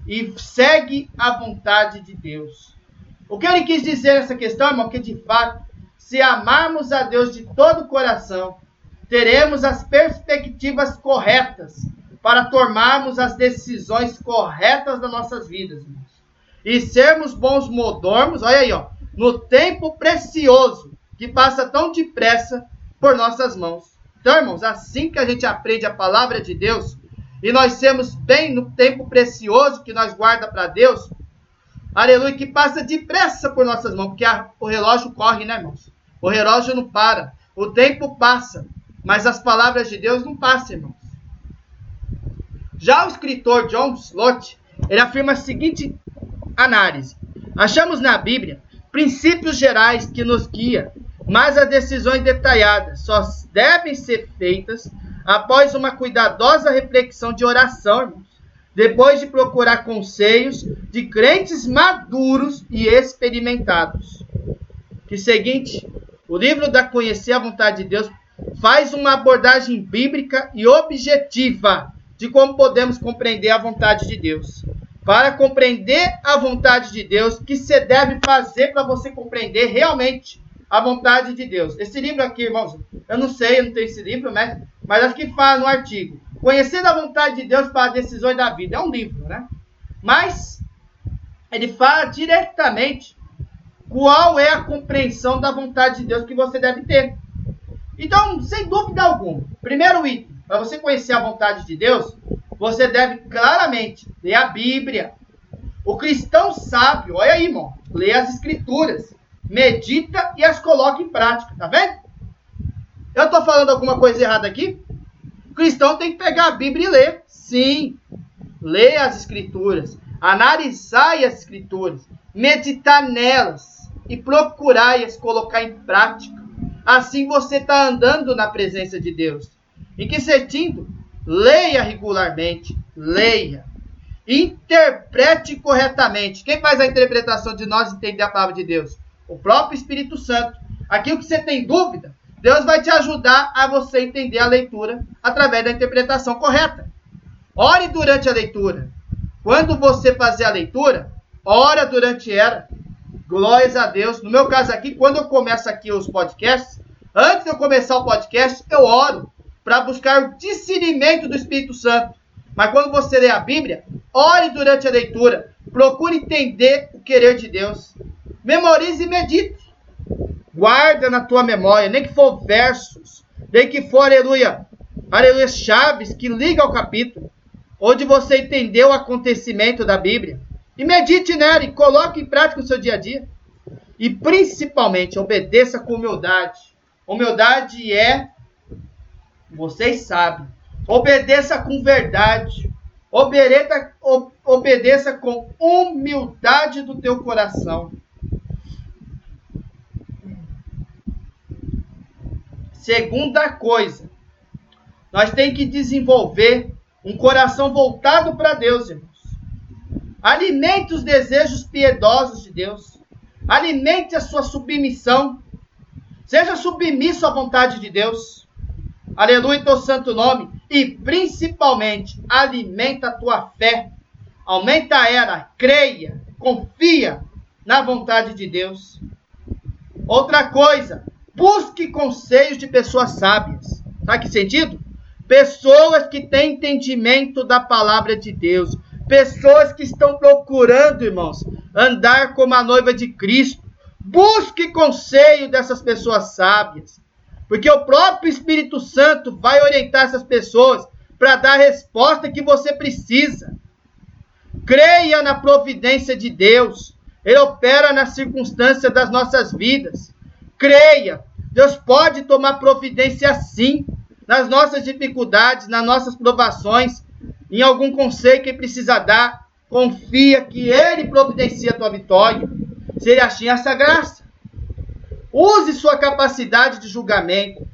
E segue a vontade de Deus. O que ele quis dizer nessa questão, irmão, que de fato, se amarmos a Deus de todo o coração, teremos as perspectivas corretas para tomarmos as decisões corretas das nossas vidas. E sermos bons modormos, olha aí, ó, no tempo precioso que passa tão depressa por nossas mãos. Então, irmãos, assim que a gente aprende a palavra de Deus e nós sermos bem no tempo precioso que nós guarda para Deus, aleluia, que passa depressa por nossas mãos, porque a, o relógio corre, né, irmãos? O relógio não para, o tempo passa, mas as palavras de Deus não passam, irmãos. Já o escritor John Slott, ele afirma a seguinte análise: Achamos na Bíblia princípios gerais que nos guiam, mas as decisões detalhadas só devem ser feitas após uma cuidadosa reflexão de oração, irmãos, depois de procurar conselhos de crentes maduros e experimentados. Que seguinte, o livro da Conhecer a Vontade de Deus faz uma abordagem bíblica e objetiva de como podemos compreender a vontade de Deus. Para compreender a vontade de Deus, o que você deve fazer para você compreender realmente a vontade de Deus. Esse livro aqui, irmãos, eu não sei, eu não tenho esse livro, né? mas acho que fala no artigo. Conhecendo a vontade de Deus para decisões da vida. É um livro, né? Mas ele fala diretamente qual é a compreensão da vontade de Deus que você deve ter. Então, sem dúvida alguma, primeiro item, para você conhecer a vontade de Deus, você deve claramente ler a Bíblia. O cristão sábio, olha aí, irmão, lê as escrituras, medita e as coloca em prática, tá vendo? Eu estou falando alguma coisa errada aqui? O cristão tem que pegar a Bíblia e ler. Sim, ler as escrituras, analisar as escrituras, meditar nelas e procurar as colocar em prática. Assim você está andando na presença de Deus. Em que sentido? Leia regularmente, leia. Interprete corretamente. Quem faz a interpretação de nós entender a palavra de Deus? O próprio Espírito Santo. Aquilo que você tem dúvida, Deus vai te ajudar a você entender a leitura através da interpretação correta. Ore durante a leitura. Quando você fazer a leitura, ora durante ela. Glórias a Deus. No meu caso aqui, quando eu começo aqui os podcasts, antes de eu começar o podcast, eu oro para buscar o discernimento do Espírito Santo. Mas quando você lê a Bíblia, ore durante a leitura. Procure entender o querer de Deus. Memorize e medite. Guarda na tua memória, nem que for versos, nem que for, aleluia, aleluia, chaves que ligam ao capítulo, onde você entendeu o acontecimento da Bíblia. E medite nela e coloque em prática no seu dia a dia. E principalmente obedeça com humildade. Humildade é, vocês sabem, obedeça com verdade. Obedeça, obedeça com humildade do teu coração. Segunda coisa, nós temos que desenvolver um coração voltado para Deus, irmãos. Alimente os desejos piedosos de Deus. Alimente a sua submissão. Seja submisso à vontade de Deus. Aleluia, teu santo nome. E principalmente, alimenta a tua fé. Aumenta ela, creia, confia na vontade de Deus. Outra coisa, busque conselhos de pessoas sábias. Sabe que sentido? Pessoas que têm entendimento da palavra de Deus Pessoas que estão procurando, irmãos, andar como a noiva de Cristo. Busque conselho dessas pessoas sábias. Porque o próprio Espírito Santo vai orientar essas pessoas para dar a resposta que você precisa. Creia na providência de Deus. Ele opera nas circunstâncias das nossas vidas. Creia. Deus pode tomar providência sim nas nossas dificuldades, nas nossas provações em algum conselho que precisa dar, confia que Ele providencia a tua vitória. Se Ele achar essa graça. Use sua capacidade de julgamento.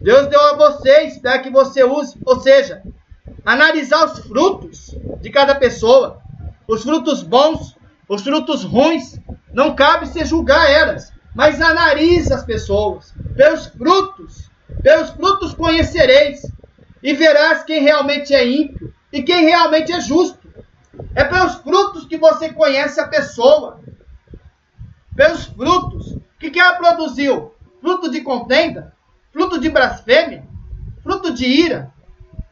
Deus deu a vocês para que você use, ou seja, analisar os frutos de cada pessoa, os frutos bons, os frutos ruins. Não cabe se julgar elas, mas analise as pessoas pelos frutos. Pelos frutos conhecereis e verás quem realmente é ímpio e quem realmente é justo. É pelos frutos que você conhece a pessoa. Pelos frutos. O que, que ela produziu? Fruto de contenda? Fruto de blasfêmia? fruto de ira.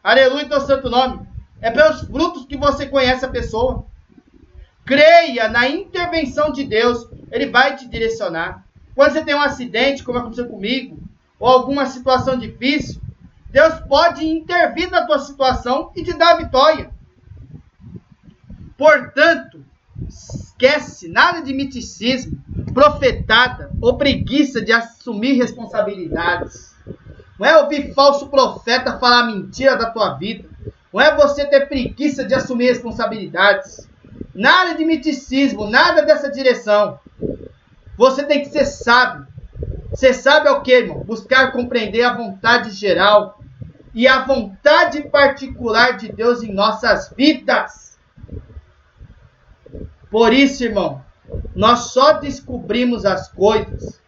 Aleluia, teu santo nome. É pelos frutos que você conhece a pessoa. Creia na intervenção de Deus, ele vai te direcionar. Quando você tem um acidente, como aconteceu comigo, ou alguma situação difícil, Deus pode intervir na tua situação e te dar a vitória. Portanto, esquece nada de miticismo, profetada ou preguiça de assumir responsabilidades. Não é ouvir falso profeta falar mentira da tua vida. Não é você ter preguiça de assumir responsabilidades. Nada de miticismo, nada dessa direção. Você tem que ser sábio. Ser sábio é o que, irmão? Buscar compreender a vontade geral e a vontade particular de Deus em nossas vidas. Por isso, irmão, nós só descobrimos as coisas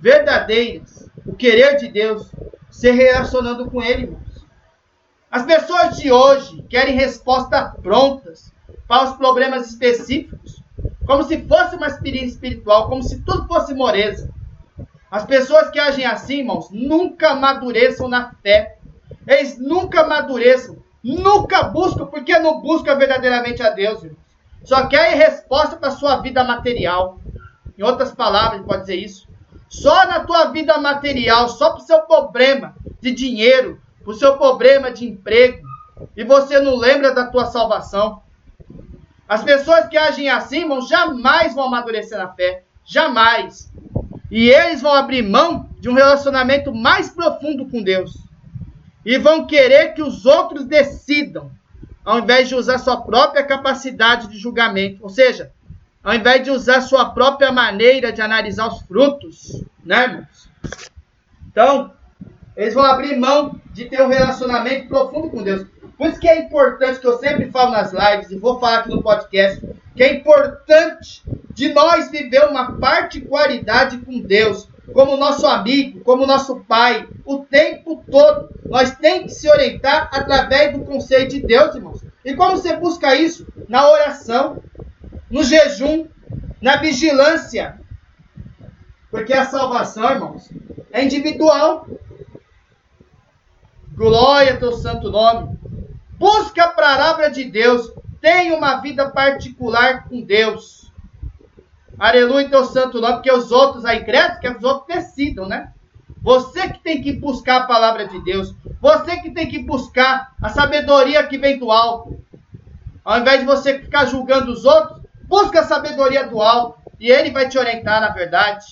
verdadeiras, o querer de Deus, se relacionando com Ele, irmão. As pessoas de hoje querem respostas prontas para os problemas específicos, como se fosse uma experiência espiritual, como se tudo fosse moreza. As pessoas que agem assim, irmãos, nunca amadureçam na fé. Eles nunca amadureçam, nunca buscam, porque não buscam verdadeiramente a Deus, irmãos. Só querem resposta para a sua vida material. Em outras palavras, pode dizer isso. Só na tua vida material, só para o seu problema de dinheiro, o seu problema de emprego e você não lembra da tua salvação. As pessoas que agem assim, irmão, jamais vão amadurecer na fé. Jamais. E eles vão abrir mão de um relacionamento mais profundo com Deus. E vão querer que os outros decidam, ao invés de usar sua própria capacidade de julgamento. Ou seja, ao invés de usar sua própria maneira de analisar os frutos, né, irmãos? Então, eles vão abrir mão de ter um relacionamento profundo com Deus. Por isso que é importante, que eu sempre falo nas lives, e vou falar aqui no podcast, que é importante de nós viver uma particularidade com Deus, como nosso amigo, como nosso pai, o tempo todo. Nós temos que se orientar através do conselho de Deus, irmãos. E como você busca isso? Na oração, no jejum, na vigilância. Porque a salvação, irmãos, é individual. Glória ao teu santo nome. Busca a palavra de Deus. Tenha uma vida particular com Deus. Aleluia, teu santo nome, porque os outros aí crescem, que os outros decidam, né? Você que tem que buscar a palavra de Deus. Você que tem que buscar a sabedoria que vem do alto. Ao invés de você ficar julgando os outros, busca a sabedoria do alto. E ele vai te orientar na verdade.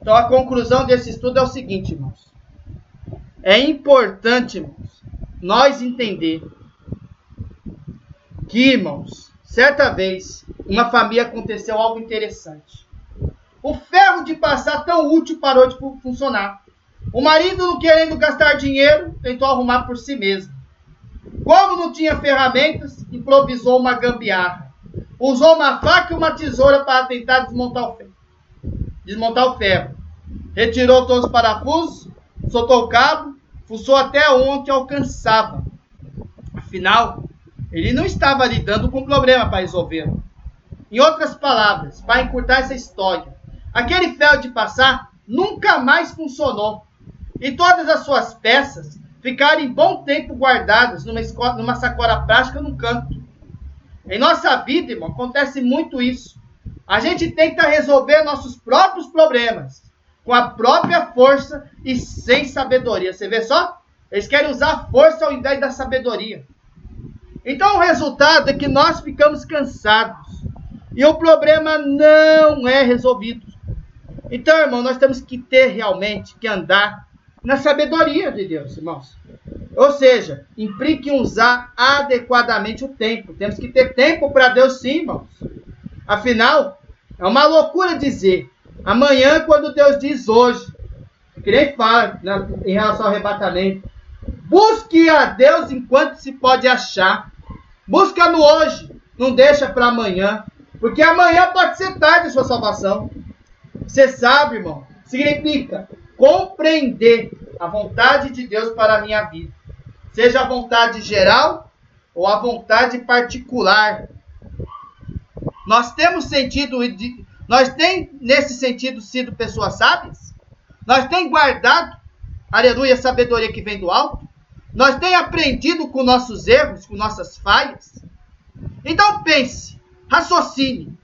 Então a conclusão desse estudo é o seguinte, irmãos. É importante, irmãos, nós entender que, irmãos, certa vez, uma família aconteceu algo interessante. O ferro de passar tão útil parou de funcionar. O marido, não querendo gastar dinheiro, tentou arrumar por si mesmo. Como não tinha ferramentas, improvisou uma gambiarra. Usou uma faca e uma tesoura para tentar desmontar o ferro. Desmontar o ferro. Retirou todos os parafusos, soltou o cabo, fuçou até onde alcançava. Afinal, ele não estava lidando com o problema para resolvê-lo. Em outras palavras, para encurtar essa história, aquele ferro de passar nunca mais funcionou. E todas as suas peças ficaram em bom tempo guardadas numa, escola, numa sacola plástica num canto. Em nossa vida, irmão, acontece muito isso. A gente tenta resolver nossos próprios problemas com a própria força e sem sabedoria. Você vê só? Eles querem usar a força ao invés da sabedoria. Então o resultado é que nós ficamos cansados e o problema não é resolvido. Então, irmão, nós temos que ter realmente que andar na sabedoria de Deus, irmãos. Ou seja, implique usar adequadamente o tempo. Temos que ter tempo para Deus, sim, irmãos. Afinal, é uma loucura dizer Amanhã, quando Deus diz hoje, que nem fala né, em relação ao arrebatamento, busque a Deus enquanto se pode achar. Busca no hoje, não deixa para amanhã, porque amanhã pode ser tarde a sua salvação. Você sabe, irmão, significa compreender a vontade de Deus para a minha vida. Seja a vontade geral ou a vontade particular. Nós temos sentido nós tem nesse sentido sido pessoas sábias? Nós tem guardado aleluia, sabedoria que vem do alto? Nós temos aprendido com nossos erros, com nossas falhas? Então pense, raciocine,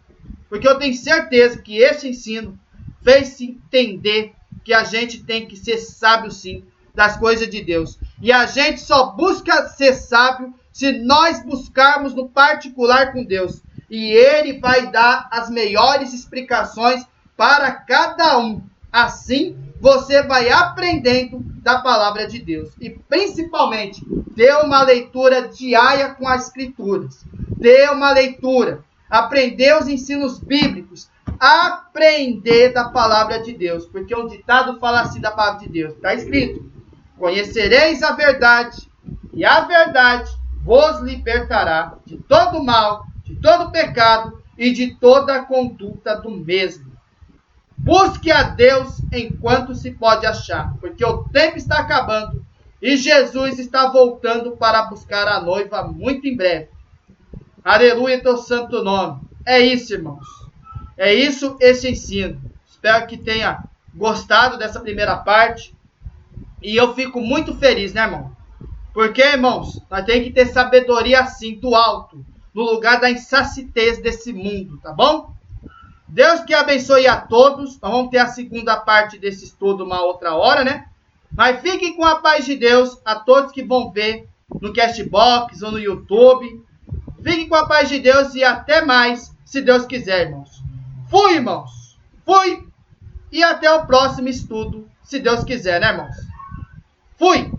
porque eu tenho certeza que esse ensino fez-se entender que a gente tem que ser sábio sim das coisas de Deus. E a gente só busca ser sábio se nós buscarmos no particular com Deus. E Ele vai dar as melhores explicações para cada um. Assim, você vai aprendendo da palavra de Deus. E principalmente, dê uma leitura diária com as Escrituras. Dê uma leitura. Aprender os ensinos bíblicos. Aprender da palavra de Deus. Porque um ditado fala assim da palavra de Deus. Está escrito: Conhecereis a verdade, e a verdade vos libertará de todo mal, de todo pecado e de toda conduta do mesmo. Busque a Deus enquanto se pode achar, porque o tempo está acabando e Jesus está voltando para buscar a noiva muito em breve. Aleluia, teu santo nome. É isso, irmãos. É isso esse ensino. Espero que tenha gostado dessa primeira parte. E eu fico muito feliz, né, irmão? Porque, irmãos, nós temos que ter sabedoria assim, do alto, no lugar da insacitez desse mundo, tá bom? Deus que abençoe a todos. Nós vamos ter a segunda parte desse estudo uma outra hora, né? Mas fiquem com a paz de Deus, a todos que vão ver no Castbox ou no YouTube. Fiquem com a paz de Deus e até mais, se Deus quiser, irmãos. Fui, irmãos. Fui. E até o próximo estudo, se Deus quiser, né, irmãos? Fui.